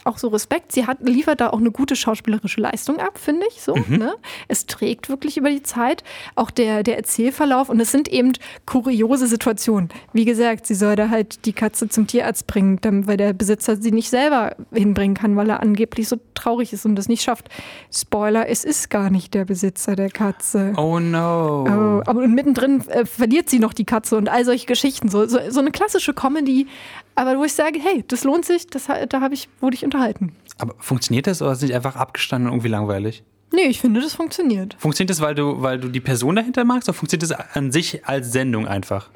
auch so Respekt. Sie hat, liefert da auch eine gute schauspielerische Leistung ab, finde ich. So, mhm. ne? Es trägt wirklich über die Zeit. Auch der, der Erzählverlauf. Und es sind eben kuriose Situationen. Wie gesagt, sie soll da halt die Katze zum Tierarzt bringen, weil der Besitzer sie nicht selber hinbringen kann, weil er angeblich so traurig ist und das nicht schafft. Spoiler, es ist gar nicht der Besitzer der Katze. Oh no. Oh, aber mittendrin äh, verliert sie noch die Katze und all solche Geschichten. So, so, so eine klassische Comedy, aber wo ich sage, hey, das lohnt sich, das, da habe ich, wurde ich unterhalten. Aber funktioniert das oder ist es nicht einfach abgestanden und irgendwie langweilig? Nee, ich finde, das funktioniert. Funktioniert das, weil du, weil du die Person dahinter magst oder funktioniert das an sich als Sendung einfach?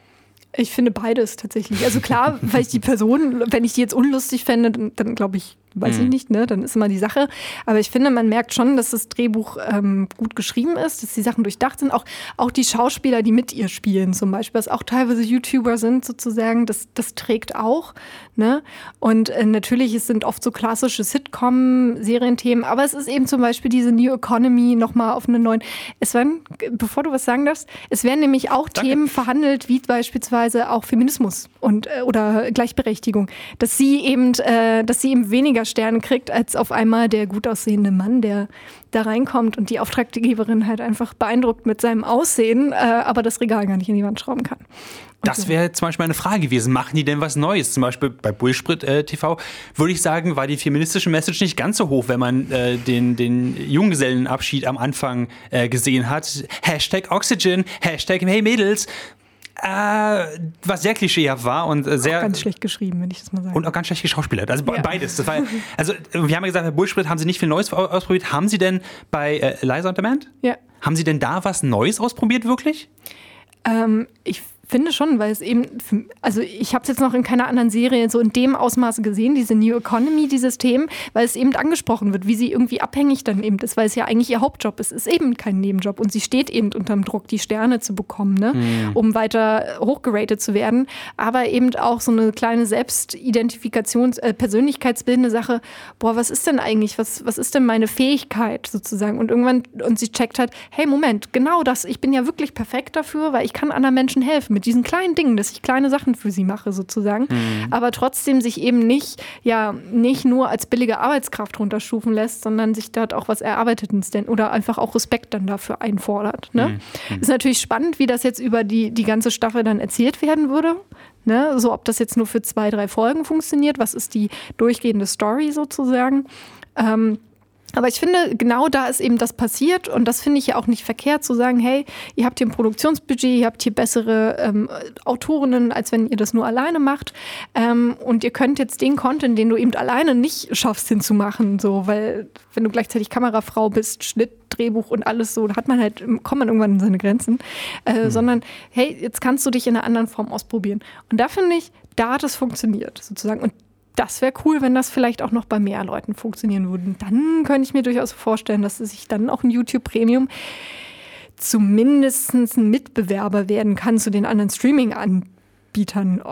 Ich finde beides tatsächlich. Also klar, [laughs] weil ich die Person, wenn ich die jetzt unlustig fände, dann, dann glaube ich, weiß mhm. ich nicht, ne? dann ist immer die Sache. Aber ich finde, man merkt schon, dass das Drehbuch ähm, gut geschrieben ist, dass die Sachen durchdacht sind. Auch, auch die Schauspieler, die mit ihr spielen zum Beispiel, was auch teilweise YouTuber sind sozusagen, das, das trägt auch. Ne? Und äh, natürlich, es sind oft so klassische Sitcom-Serienthemen, aber es ist eben zum Beispiel diese New Economy nochmal auf einen neuen. Es werden, bevor du was sagen darfst, es werden nämlich auch Danke. Themen verhandelt, wie beispielsweise auch Feminismus und äh, oder Gleichberechtigung, dass sie eben, äh, dass sie eben weniger Sterne kriegt als auf einmal der gut aussehende Mann, der da reinkommt und die Auftraggeberin halt einfach beeindruckt mit seinem Aussehen, äh, aber das Regal gar nicht in die Wand schrauben kann. Das wäre zum Beispiel eine Frage gewesen. Machen die denn was Neues? Zum Beispiel bei Bullsprit äh, TV würde ich sagen, war die feministische Message nicht ganz so hoch, wenn man äh, den, den Junggesellenabschied am Anfang äh, gesehen hat. Hashtag Oxygen, Hashtag Hey Mädels. Äh, was sehr klischeehaft war und äh, sehr. Auch ganz schlecht geschrieben, wenn ich das mal sage. Und auch ganz schlecht geschauspielert. Also ja. beides. War, [laughs] also, wir haben ja gesagt, bei Bullsprit haben sie nicht viel Neues ausprobiert. Haben sie denn bei äh, Liza on Demand? Ja. Haben sie denn da was Neues ausprobiert, wirklich? Ähm, ich finde schon, weil es eben, also ich habe es jetzt noch in keiner anderen Serie so in dem Ausmaße gesehen, diese New Economy, dieses Thema, weil es eben angesprochen wird, wie sie irgendwie abhängig dann eben ist, weil es ja eigentlich ihr Hauptjob ist. Es ist eben kein Nebenjob und sie steht eben unter dem Druck, die Sterne zu bekommen, ne? Mhm. um weiter hochgeratet zu werden. Aber eben auch so eine kleine Selbstidentifikations-, äh, persönlichkeitsbildende Sache, boah, was ist denn eigentlich, was, was ist denn meine Fähigkeit sozusagen? Und irgendwann, und sie checkt halt, hey, Moment, genau das, ich bin ja wirklich perfekt dafür, weil ich kann anderen Menschen helfen mit diesen kleinen Dingen, dass ich kleine Sachen für sie mache sozusagen, mhm. aber trotzdem sich eben nicht, ja, nicht nur als billige Arbeitskraft runterstufen lässt, sondern sich dort auch was Erarbeitetes denn oder einfach auch Respekt dann dafür einfordert. Ne? Mhm. Ist natürlich spannend, wie das jetzt über die, die ganze Staffel dann erzählt werden würde. Ne? So, ob das jetzt nur für zwei, drei Folgen funktioniert, was ist die durchgehende Story sozusagen. Ähm, aber ich finde, genau da ist eben das passiert und das finde ich ja auch nicht verkehrt zu sagen, hey, ihr habt hier ein Produktionsbudget, ihr habt hier bessere ähm, Autorinnen, als wenn ihr das nur alleine macht ähm, und ihr könnt jetzt den Content, den du eben alleine nicht schaffst hinzumachen, so, weil wenn du gleichzeitig Kamerafrau bist, Schnitt, Drehbuch und alles so, da hat man halt, kommt man irgendwann in seine Grenzen, äh, mhm. sondern hey, jetzt kannst du dich in einer anderen Form ausprobieren. Und da finde ich, da hat es funktioniert sozusagen. Und das wäre cool, wenn das vielleicht auch noch bei mehr Leuten funktionieren würde. Dann könnte ich mir durchaus vorstellen, dass sich dann auch ein YouTube Premium zumindest ein Mitbewerber werden kann zu den anderen Streaming-Anbietern.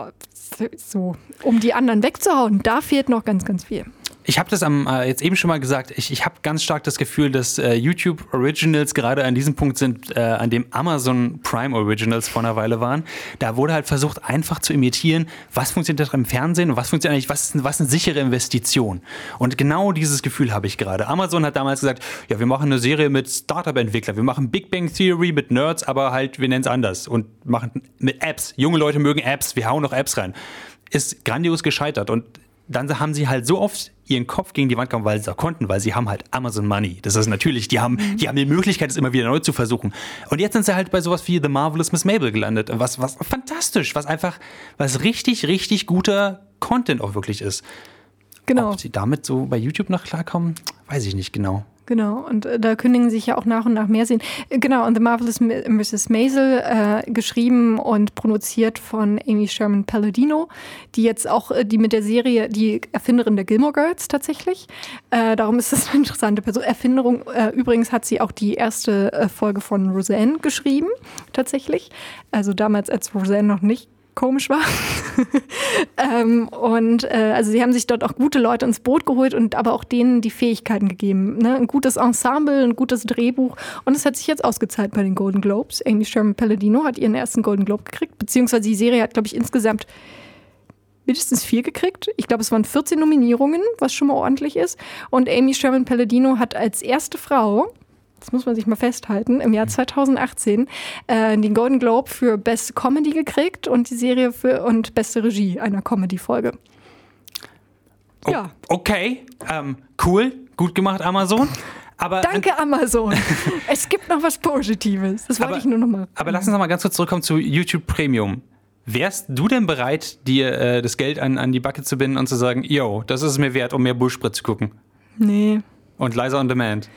So, um die anderen wegzuhauen, da fehlt noch ganz, ganz viel. Ich habe das am, äh, jetzt eben schon mal gesagt. Ich, ich habe ganz stark das Gefühl, dass äh, YouTube Originals gerade an diesem Punkt sind, äh, an dem Amazon Prime Originals vor einer Weile waren. Da wurde halt versucht, einfach zu imitieren, was funktioniert im Fernsehen und was funktioniert eigentlich, was ist, was ist eine sichere Investition. Und genau dieses Gefühl habe ich gerade. Amazon hat damals gesagt, ja, wir machen eine Serie mit Startup-Entwicklern, wir machen Big Bang Theory mit Nerds, aber halt, wir nennen es anders und machen mit Apps. Junge Leute mögen Apps, wir hauen noch Apps rein. Ist grandios gescheitert und dann haben sie halt so oft ihren Kopf gegen die Wand gehauen, weil sie konnten, weil sie haben halt Amazon Money. Das ist natürlich, die haben, die haben die Möglichkeit, es immer wieder neu zu versuchen. Und jetzt sind sie halt bei sowas wie The Marvelous Miss Mabel gelandet. Was, was fantastisch, was einfach, was richtig, richtig guter Content auch wirklich ist. Genau. Ob sie damit so bei YouTube noch klarkommen, weiß ich nicht genau. Genau, und äh, da kündigen sich ja auch nach und nach mehr sehen. Äh, Genau, und The Marvelous Mrs. Maisel, äh, geschrieben und produziert von Amy Sherman Palladino, die jetzt auch, äh, die mit der Serie, die Erfinderin der Gilmore Girls tatsächlich. Äh, darum ist [laughs] das eine interessante Person. Erfinderung, äh, übrigens hat sie auch die erste äh, Folge von Roseanne geschrieben, tatsächlich. Also damals, als Roseanne noch nicht komisch war. [laughs] ähm, und äh, also sie haben sich dort auch gute Leute ins Boot geholt und aber auch denen die Fähigkeiten gegeben. Ne? Ein gutes Ensemble, ein gutes Drehbuch. Und es hat sich jetzt ausgezahlt bei den Golden Globes. Amy Sherman Palladino hat ihren ersten Golden Globe gekriegt, beziehungsweise die Serie hat, glaube ich, insgesamt mindestens vier gekriegt. Ich glaube, es waren 14 Nominierungen, was schon mal ordentlich ist. Und Amy Sherman Palladino hat als erste Frau, das muss man sich mal festhalten, im Jahr 2018 äh, den Golden Globe für beste Comedy gekriegt und die Serie für und beste Regie einer Comedy-Folge. Oh, Ja. Okay, ähm, cool, gut gemacht, Amazon. Aber Danke, Amazon. [laughs] es gibt noch was Positives. Das wollte Aber- ich nur noch mal. Aber lass uns noch mal ganz kurz zurückkommen zu YouTube Premium. Wärst du denn bereit, dir äh, das Geld an, an die Backe zu binden und zu sagen, yo, das ist es mir wert, um mehr Bullsprit zu gucken? Nee. Und Liza on Demand.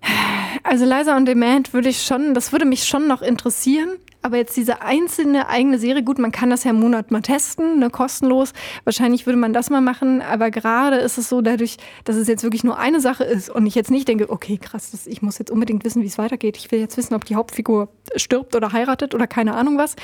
[sighs] Also Liza on Demand würde ich schon, das würde mich schon noch interessieren. Aber jetzt diese einzelne eigene Serie, gut, man kann das ja im Monat mal testen, ne, kostenlos. Wahrscheinlich würde man das mal machen. Aber gerade ist es so dadurch, dass es jetzt wirklich nur eine Sache ist und ich jetzt nicht denke, okay, krass, das, ich muss jetzt unbedingt wissen, wie es weitergeht. Ich will jetzt wissen, ob die Hauptfigur stirbt oder heiratet oder keine Ahnung was.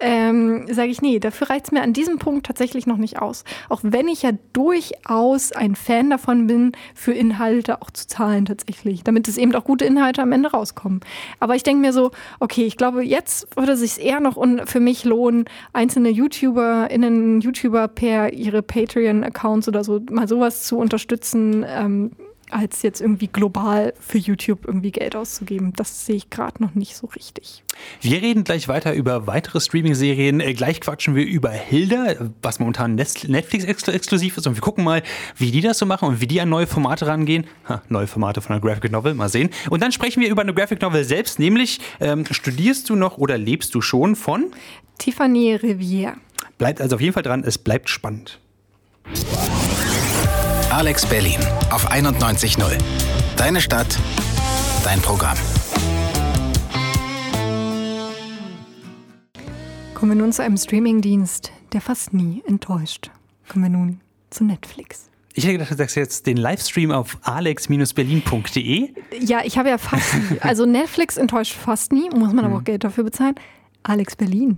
Ähm, Sage ich, nee, dafür reicht es mir an diesem Punkt tatsächlich noch nicht aus. Auch wenn ich ja durchaus ein Fan davon bin, für Inhalte auch zu zahlen tatsächlich, damit es eben auch gute Inhalte am Ende rauskommen. Aber ich denke mir so, okay, ich glaube, jetzt würde sich eher noch für mich lohnen, einzelne YouTuberInnen, YouTuber per ihre Patreon-Accounts oder so mal sowas zu unterstützen, ähm, als jetzt irgendwie global für YouTube irgendwie Geld auszugeben. Das sehe ich gerade noch nicht so richtig. Wir reden gleich weiter über weitere Streaming-Serien. Äh, gleich quatschen wir über Hilda, was momentan Netflix-exklusiv ist. Und wir gucken mal, wie die das so machen und wie die an neue Formate rangehen. Ha, neue Formate von einer Graphic Novel, mal sehen. Und dann sprechen wir über eine Graphic Novel selbst, nämlich ähm, studierst du noch oder lebst du schon von? Tiffany Rivière. Bleibt also auf jeden Fall dran, es bleibt spannend. Alex Berlin auf 91.0. Deine Stadt, dein Programm. Kommen wir nun zu einem Streamingdienst, der fast nie enttäuscht. Kommen wir nun zu Netflix. Ich hätte gedacht, du sagst jetzt den Livestream auf alex-berlin.de. Ja, ich habe ja fast nie. [laughs] Also Netflix enttäuscht fast nie, muss man aber auch Geld dafür bezahlen. Alex Berlin.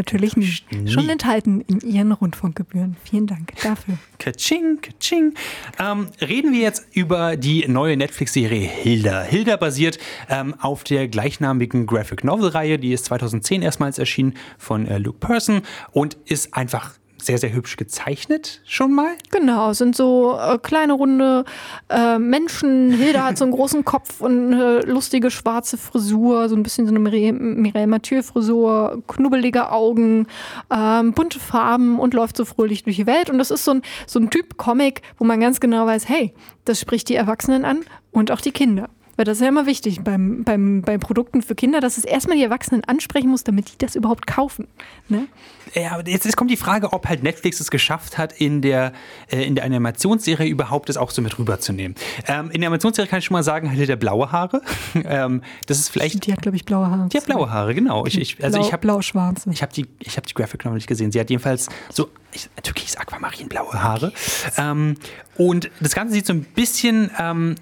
Natürlich nicht. Schon enthalten in Ihren Rundfunkgebühren. Vielen Dank dafür. Kaching, kaching. Ähm, reden wir jetzt über die neue Netflix-Serie Hilda. Hilda basiert ähm, auf der gleichnamigen Graphic Novel-Reihe, die ist 2010 erstmals erschienen von äh, Luke Person und ist einfach sehr, sehr hübsch gezeichnet schon mal. Genau, sind so äh, kleine runde äh, Menschen. Hilda hat so einen großen Kopf und eine lustige schwarze Frisur, so ein bisschen so eine Mireille, Mathieu-Frisur, knubbelige Augen, ähm, bunte Farben und läuft so fröhlich durch die Welt. Und das ist so ein, so ein Typ Comic, wo man ganz genau weiß, hey, das spricht die Erwachsenen an und auch die Kinder. Weil das ist ja immer wichtig beim, beim, bei Produkten für Kinder, dass es erstmal die Erwachsenen ansprechen muss, damit die das überhaupt kaufen. Ne? Ja, aber jetzt, jetzt kommt die Frage, ob halt Netflix es geschafft hat, in der, äh, in der Animationsserie überhaupt das auch so mit rüberzunehmen. Ähm, in der Animationsserie kann ich schon mal sagen, Hilda blaue Haare. [laughs] ähm, das ist vielleicht. Die hat, glaube ich, blaue Haare. Die hat blaue Haare, genau. Ich, ich, also Blau- ich habe blau-schwarze. Ich habe die, ich hab die Graphic Novel nicht gesehen. Sie hat jedenfalls so ich, türkis aquamarinblaue Haare. Ähm, und das Ganze sieht so ein bisschen. Ähm,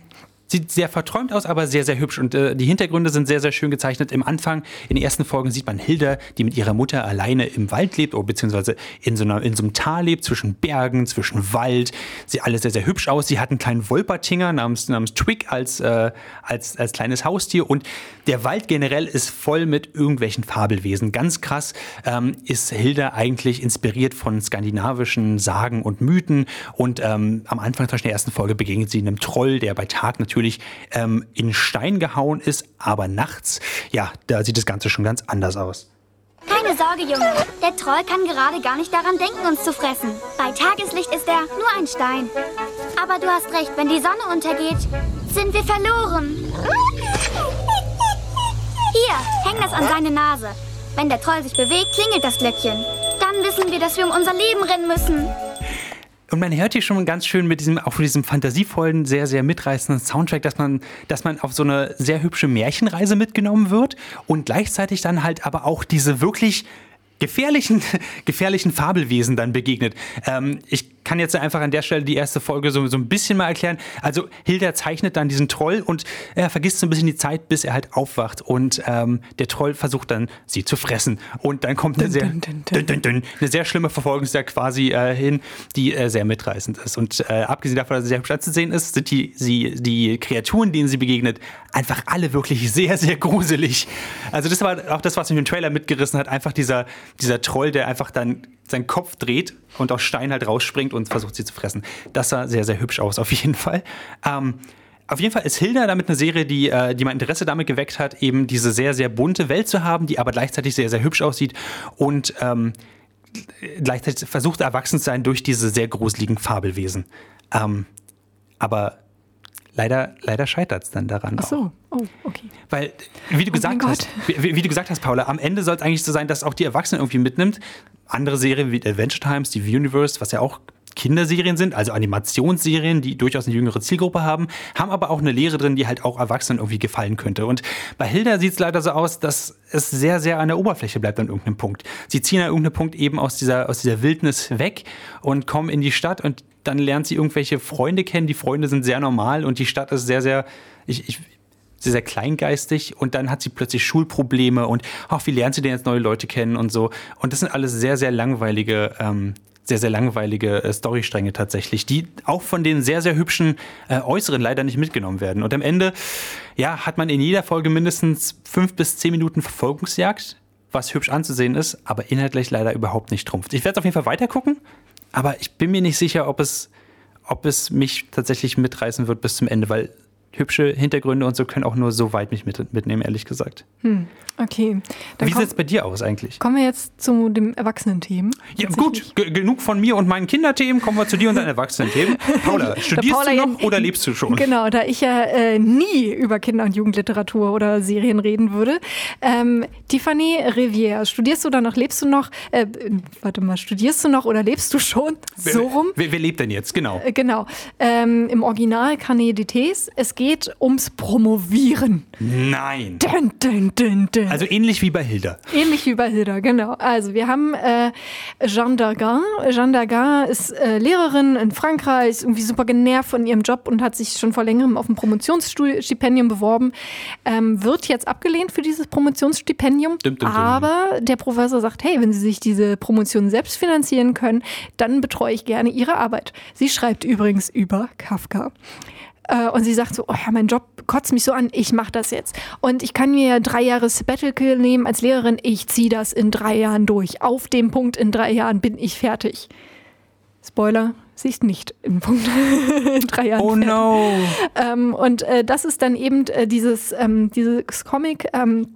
Sieht sehr verträumt aus, aber sehr, sehr hübsch. Und äh, die Hintergründe sind sehr, sehr schön gezeichnet. Im Anfang, in den ersten Folgen, sieht man Hilda, die mit ihrer Mutter alleine im Wald lebt, oder beziehungsweise in so, einer, in so einem Tal lebt, zwischen Bergen, zwischen Wald. Sieht alles sehr, sehr hübsch aus. Sie hat einen kleinen Wolpertinger namens, namens Twig als, äh, als, als kleines Haustier. Und der Wald generell ist voll mit irgendwelchen Fabelwesen. Ganz krass ähm, ist Hilda eigentlich inspiriert von skandinavischen Sagen und Mythen. Und ähm, am Anfang zum Beispiel der ersten Folge begegnet sie einem Troll, der bei Tag natürlich ähm, in Stein gehauen ist, aber nachts, ja, da sieht das Ganze schon ganz anders aus. Keine Sorge, Junge. Der Troll kann gerade gar nicht daran denken, uns zu fressen. Bei Tageslicht ist er nur ein Stein. Aber du hast recht, wenn die Sonne untergeht, sind wir verloren. Hier, häng das an seine Nase. Wenn der Troll sich bewegt, klingelt das Glöckchen. Dann wissen wir, dass wir um unser Leben rennen müssen. Und man hört hier schon ganz schön mit diesem, auch diesem fantasievollen, sehr, sehr mitreißenden Soundtrack, dass man, dass man auf so eine sehr hübsche Märchenreise mitgenommen wird und gleichzeitig dann halt aber auch diese wirklich gefährlichen, [laughs] gefährlichen Fabelwesen dann begegnet. Ähm, ich kann jetzt einfach an der Stelle die erste Folge so, so ein bisschen mal erklären. Also Hilda zeichnet dann diesen Troll und er vergisst so ein bisschen die Zeit, bis er halt aufwacht und ähm, der Troll versucht dann, sie zu fressen. Und dann kommt eine, sehr, dün, dün, dün, eine sehr schlimme Verfolgungsjagd quasi äh, hin, die äh, sehr mitreißend ist. Und äh, abgesehen davon, dass sie sehr hübsch zu sehen ist, sind die, sie, die Kreaturen, denen sie begegnet, einfach alle wirklich sehr, sehr gruselig. Also das war auch das, was mich im Trailer mitgerissen hat. Einfach dieser, dieser Troll, der einfach dann seinen Kopf dreht und aus Stein halt rausspringt und versucht sie zu fressen. Das sah sehr, sehr hübsch aus, auf jeden Fall. Ähm, auf jeden Fall ist Hilda damit eine Serie, die, äh, die mein Interesse damit geweckt hat, eben diese sehr, sehr bunte Welt zu haben, die aber gleichzeitig sehr, sehr hübsch aussieht und ähm, gleichzeitig versucht erwachsen zu sein durch diese sehr gruseligen Fabelwesen. Ähm, aber leider, leider scheitert es dann daran. Ach so, oh, okay. Weil, wie du, Oh gesagt hast, wie, wie du gesagt hast, Paula, am Ende soll es eigentlich so sein, dass auch die Erwachsenen irgendwie mitnimmt. Andere Serien wie Adventure Time, Steve Universe, was ja auch Kinderserien sind, also Animationsserien, die durchaus eine jüngere Zielgruppe haben, haben aber auch eine Lehre drin, die halt auch Erwachsenen irgendwie gefallen könnte. Und bei Hilda sieht es leider so aus, dass es sehr, sehr an der Oberfläche bleibt an irgendeinem Punkt. Sie ziehen an irgendeinem Punkt eben aus dieser, aus dieser Wildnis weg und kommen in die Stadt und dann lernt sie irgendwelche Freunde kennen. Die Freunde sind sehr normal und die Stadt ist sehr, sehr, ich, ich, sehr, sehr kleingeistig und dann hat sie plötzlich Schulprobleme und ach, wie lernt sie denn jetzt neue Leute kennen und so. Und das sind alles sehr, sehr langweilige, ähm, sehr, sehr langweilige äh, Storystränge tatsächlich, die auch von den sehr, sehr hübschen äh, Äußeren leider nicht mitgenommen werden. Und am Ende, ja, hat man in jeder Folge mindestens fünf bis zehn Minuten Verfolgungsjagd, was hübsch anzusehen ist, aber inhaltlich leider überhaupt nicht trumpft. Ich werde auf jeden Fall weitergucken, aber ich bin mir nicht sicher, ob es, ob es mich tatsächlich mitreißen wird bis zum Ende, weil hübsche Hintergründe und so können auch nur so weit mich mit, mitnehmen, ehrlich gesagt. Okay. Dann Wie sieht es bei dir aus eigentlich? kommen wir jetzt zu dem Erwachsenen-Themen. Ja, gut, ge- genug von mir und meinen Kinderthemen, kommen wir zu dir und deinen Erwachsenen-Themen. [laughs] Paula, studierst Paula du noch oder lebst du schon? Genau, da ich ja äh, nie über Kinder- und Jugendliteratur oder Serien reden würde. Ähm, Tiffany Rivière, studierst du oder noch, lebst du noch? Äh, warte mal, studierst du noch oder lebst du schon? So rum? Wer, wer lebt denn jetzt? Genau. Äh, Genau. Ähm, Im Original Carnet d'étés. Es geht ums Promovieren. Nein. Dun, dun, dun, dun. Also ähnlich wie bei Hilda. Ähnlich wie bei Hilda, genau. Also wir haben äh, Jeanne Dargan. Jeanne Dargan ist äh, Lehrerin in Frankreich, ist irgendwie super genervt von ihrem Job und hat sich schon vor längerem auf ein Promotionsstipendium beworben. Ähm, wird jetzt abgelehnt für dieses Promotionsstipendium. Dum, dum, dum. Aber der Professor sagt, hey, wenn Sie sich diese Promotion selbst finanzieren können, dann betreue ich gerne Ihre Arbeit. Sie schreibt übrigens über Kafka. Äh, Und sie sagt so, oh ja, mein Job kotzt mich so an, ich mache das jetzt. Und ich kann mir drei Jahre Sabbatical nehmen als Lehrerin, ich ziehe das in drei Jahren durch. Auf dem Punkt in drei Jahren bin ich fertig. Spoiler, sie ist nicht im Punkt [laughs] in drei Jahren Oh fertig. no. Ähm, und äh, das ist dann eben äh, dieses, ähm, dieses Comic. Ähm,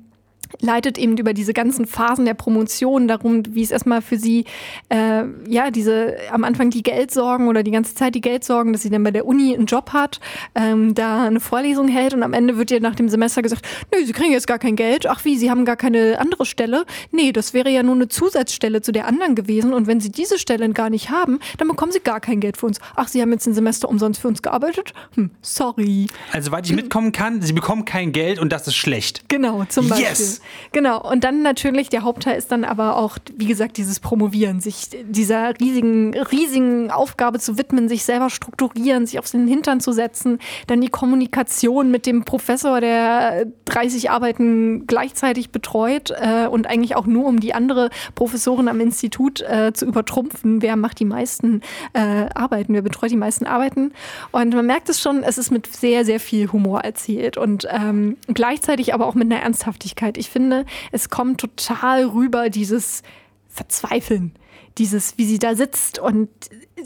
leitet eben über diese ganzen Phasen der Promotion darum, wie es erstmal für sie, äh, ja, diese am Anfang die Geldsorgen oder die ganze Zeit die Geldsorgen, dass sie dann bei der Uni einen Job hat, ähm, da eine Vorlesung hält und am Ende wird ihr nach dem Semester gesagt, nö, sie kriegen jetzt gar kein Geld. Ach wie, sie haben gar keine andere Stelle? Nee, das wäre ja nur eine Zusatzstelle zu der anderen gewesen und wenn sie diese Stelle gar nicht haben, dann bekommen sie gar kein Geld für uns. Ach, sie haben jetzt ein Semester umsonst für uns gearbeitet? Hm, sorry. Also, soweit ich mitkommen kann, sie bekommen kein Geld und das ist schlecht. Genau, zum Beispiel. Yes! Genau. Und dann natürlich, der Hauptteil ist dann aber auch, wie gesagt, dieses Promovieren, sich dieser riesigen, riesigen Aufgabe zu widmen, sich selber strukturieren, sich auf den Hintern zu setzen, dann die Kommunikation mit dem Professor, der 30 Arbeiten gleichzeitig betreut äh, und eigentlich auch nur um die andere Professorin am Institut äh, zu übertrumpfen, wer macht die meisten äh, Arbeiten, wer betreut die meisten Arbeiten. Und man merkt es schon, es ist mit sehr, sehr viel Humor erzählt und ähm, gleichzeitig aber auch mit einer Ernsthaftigkeit. Ich finde, es kommt total rüber, dieses Verzweifeln. Dieses, wie sie da sitzt und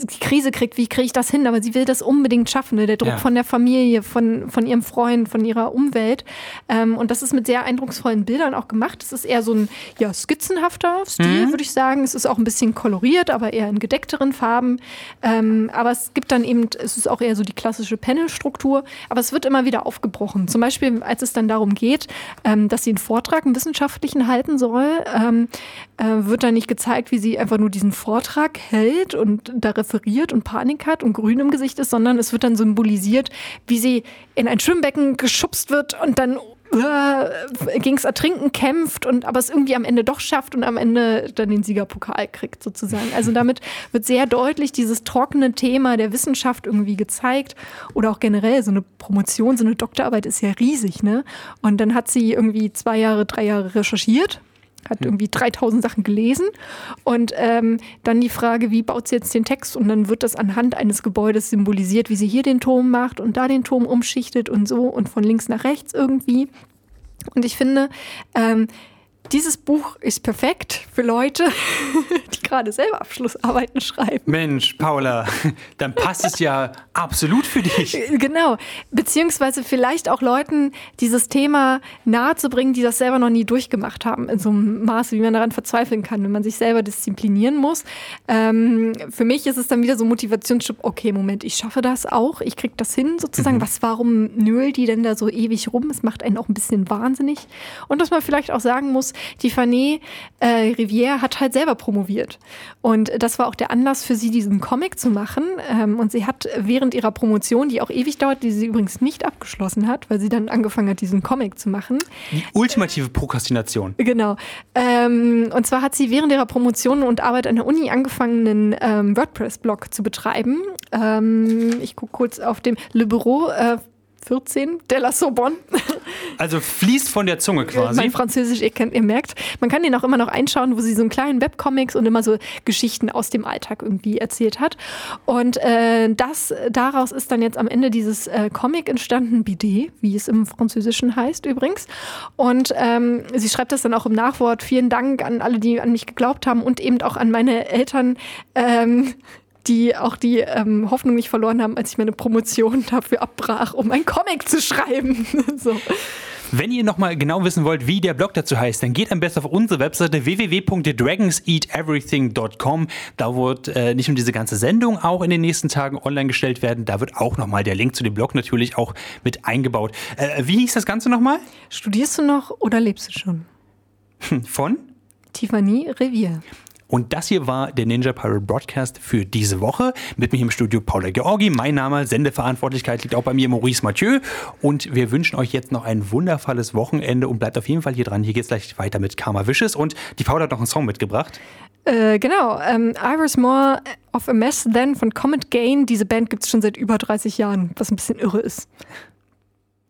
die Krise kriegt, wie kriege ich das hin? Aber sie will das unbedingt schaffen. Ne? Der Druck Ja. von der Familie, von, von ihrem Freund, von ihrer Umwelt. Ähm, und das ist mit sehr eindrucksvollen Bildern auch gemacht. Es ist eher so ein ja, skizzenhafter Stil, würde ich sagen. Es ist auch ein bisschen koloriert, aber eher in gedeckteren Farben. Ähm, aber es gibt dann eben, es ist auch eher so die klassische Panelstruktur. Aber es wird immer wieder aufgebrochen. Zum Beispiel, als es dann darum geht, ähm, dass sie einen Vortrag, einen wissenschaftlichen halten soll, ähm, äh, wird dann nicht gezeigt, wie sie einfach nur diesen Vortrag hält und da referiert und Panik hat und grün im Gesicht ist, sondern es wird dann symbolisiert, wie sie in ein Schwimmbecken geschubst wird und dann äh, gegens Ertrinken kämpft und aber es irgendwie am Ende doch schafft und am Ende dann den Siegerpokal kriegt sozusagen. Also damit wird sehr deutlich dieses trockene Thema der Wissenschaft irgendwie gezeigt oder auch generell so eine Promotion, so eine Doktorarbeit ist ja riesig, ne? Und dann hat sie irgendwie zwei Jahre, drei Jahre recherchiert hat irgendwie 3000 Sachen gelesen. Und ähm, dann die Frage, wie baut sie jetzt den Text? Und dann wird das anhand eines Gebäudes symbolisiert, wie sie hier den Turm macht und da den Turm umschichtet und so und von links nach rechts irgendwie. Und ich finde, ähm, dieses Buch ist perfekt für Leute, [laughs] die gerade selber Abschlussarbeiten schreiben. Mensch, Paula, [laughs] dann passt es ja absolut für dich. Genau. Beziehungsweise vielleicht auch Leuten dieses Thema nahezubringen, die das selber noch nie durchgemacht haben, in so einem Maße, wie man daran verzweifeln kann, wenn man sich selber disziplinieren muss. Ähm, für mich ist es dann wieder so Motivationsschub, okay, Moment, ich schaffe das auch, ich kriege das hin sozusagen. Mhm. Was, warum nölt die denn da so ewig rum? Es macht einen auch ein bisschen wahnsinnig. Und dass man vielleicht auch sagen muss, die Fanny äh, Rivière hat halt selber promoviert. Und das war auch der Anlass für sie, diesen Comic zu machen. Ähm, und sie hat während ihrer Promotion, die auch ewig dauert, die sie übrigens nicht abgeschlossen hat, weil sie dann angefangen hat, diesen Comic zu machen. Die ultimative Prokrastination. Genau. Ähm, und zwar hat sie während ihrer Promotion und Arbeit an der Uni angefangen, einen ähm, WordPress-Blog zu betreiben. Ähm, ich gucke kurz auf dem Le Bureau. Äh, 14 de la Sorbonne. Also fließt von der Zunge quasi. Mein Französisch, ihr, kennt, ihr merkt. Man kann den auch immer noch einschauen, wo sie so einen kleinen Webcomics und immer so Geschichten aus dem Alltag irgendwie erzählt hat. Und äh, das, daraus ist dann jetzt am Ende dieses äh, Comic entstanden, Bidet, wie es im Französischen heißt übrigens. Und ähm, sie schreibt das dann auch im Nachwort. Vielen Dank an alle, die an mich geglaubt haben und eben auch an meine Eltern. Ähm, die auch die ähm, Hoffnung nicht verloren haben, als ich meine Promotion [laughs] dafür abbrach, um ein Comic zu schreiben. [laughs] so. Wenn ihr nochmal genau wissen wollt, wie der Blog dazu heißt, dann geht am besten auf unsere Webseite www.dragonseateverything.com. Da wird äh, nicht nur diese ganze Sendung auch in den nächsten Tagen online gestellt werden, da wird auch nochmal der Link zu dem Blog natürlich auch mit eingebaut. Äh, wie hieß das Ganze nochmal? Studierst du noch oder lebst du schon? Von? Tiffany Revier. Und das hier war der Ninja Pirate Broadcast für diese Woche. Mit mir im Studio Paula Georgi. Mein Name, Sendeverantwortlichkeit liegt auch bei mir, Maurice Mathieu. Und wir wünschen euch jetzt noch ein wundervolles Wochenende und bleibt auf jeden Fall hier dran. Hier geht es gleich weiter mit Karma Wishes. Und die Paula hat noch einen Song mitgebracht. Äh, genau, ähm, Iris More of a Mess Then von Comet Gain. Diese Band gibt es schon seit über 30 Jahren, was ein bisschen irre ist.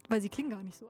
Weil sie klingen gar nicht so.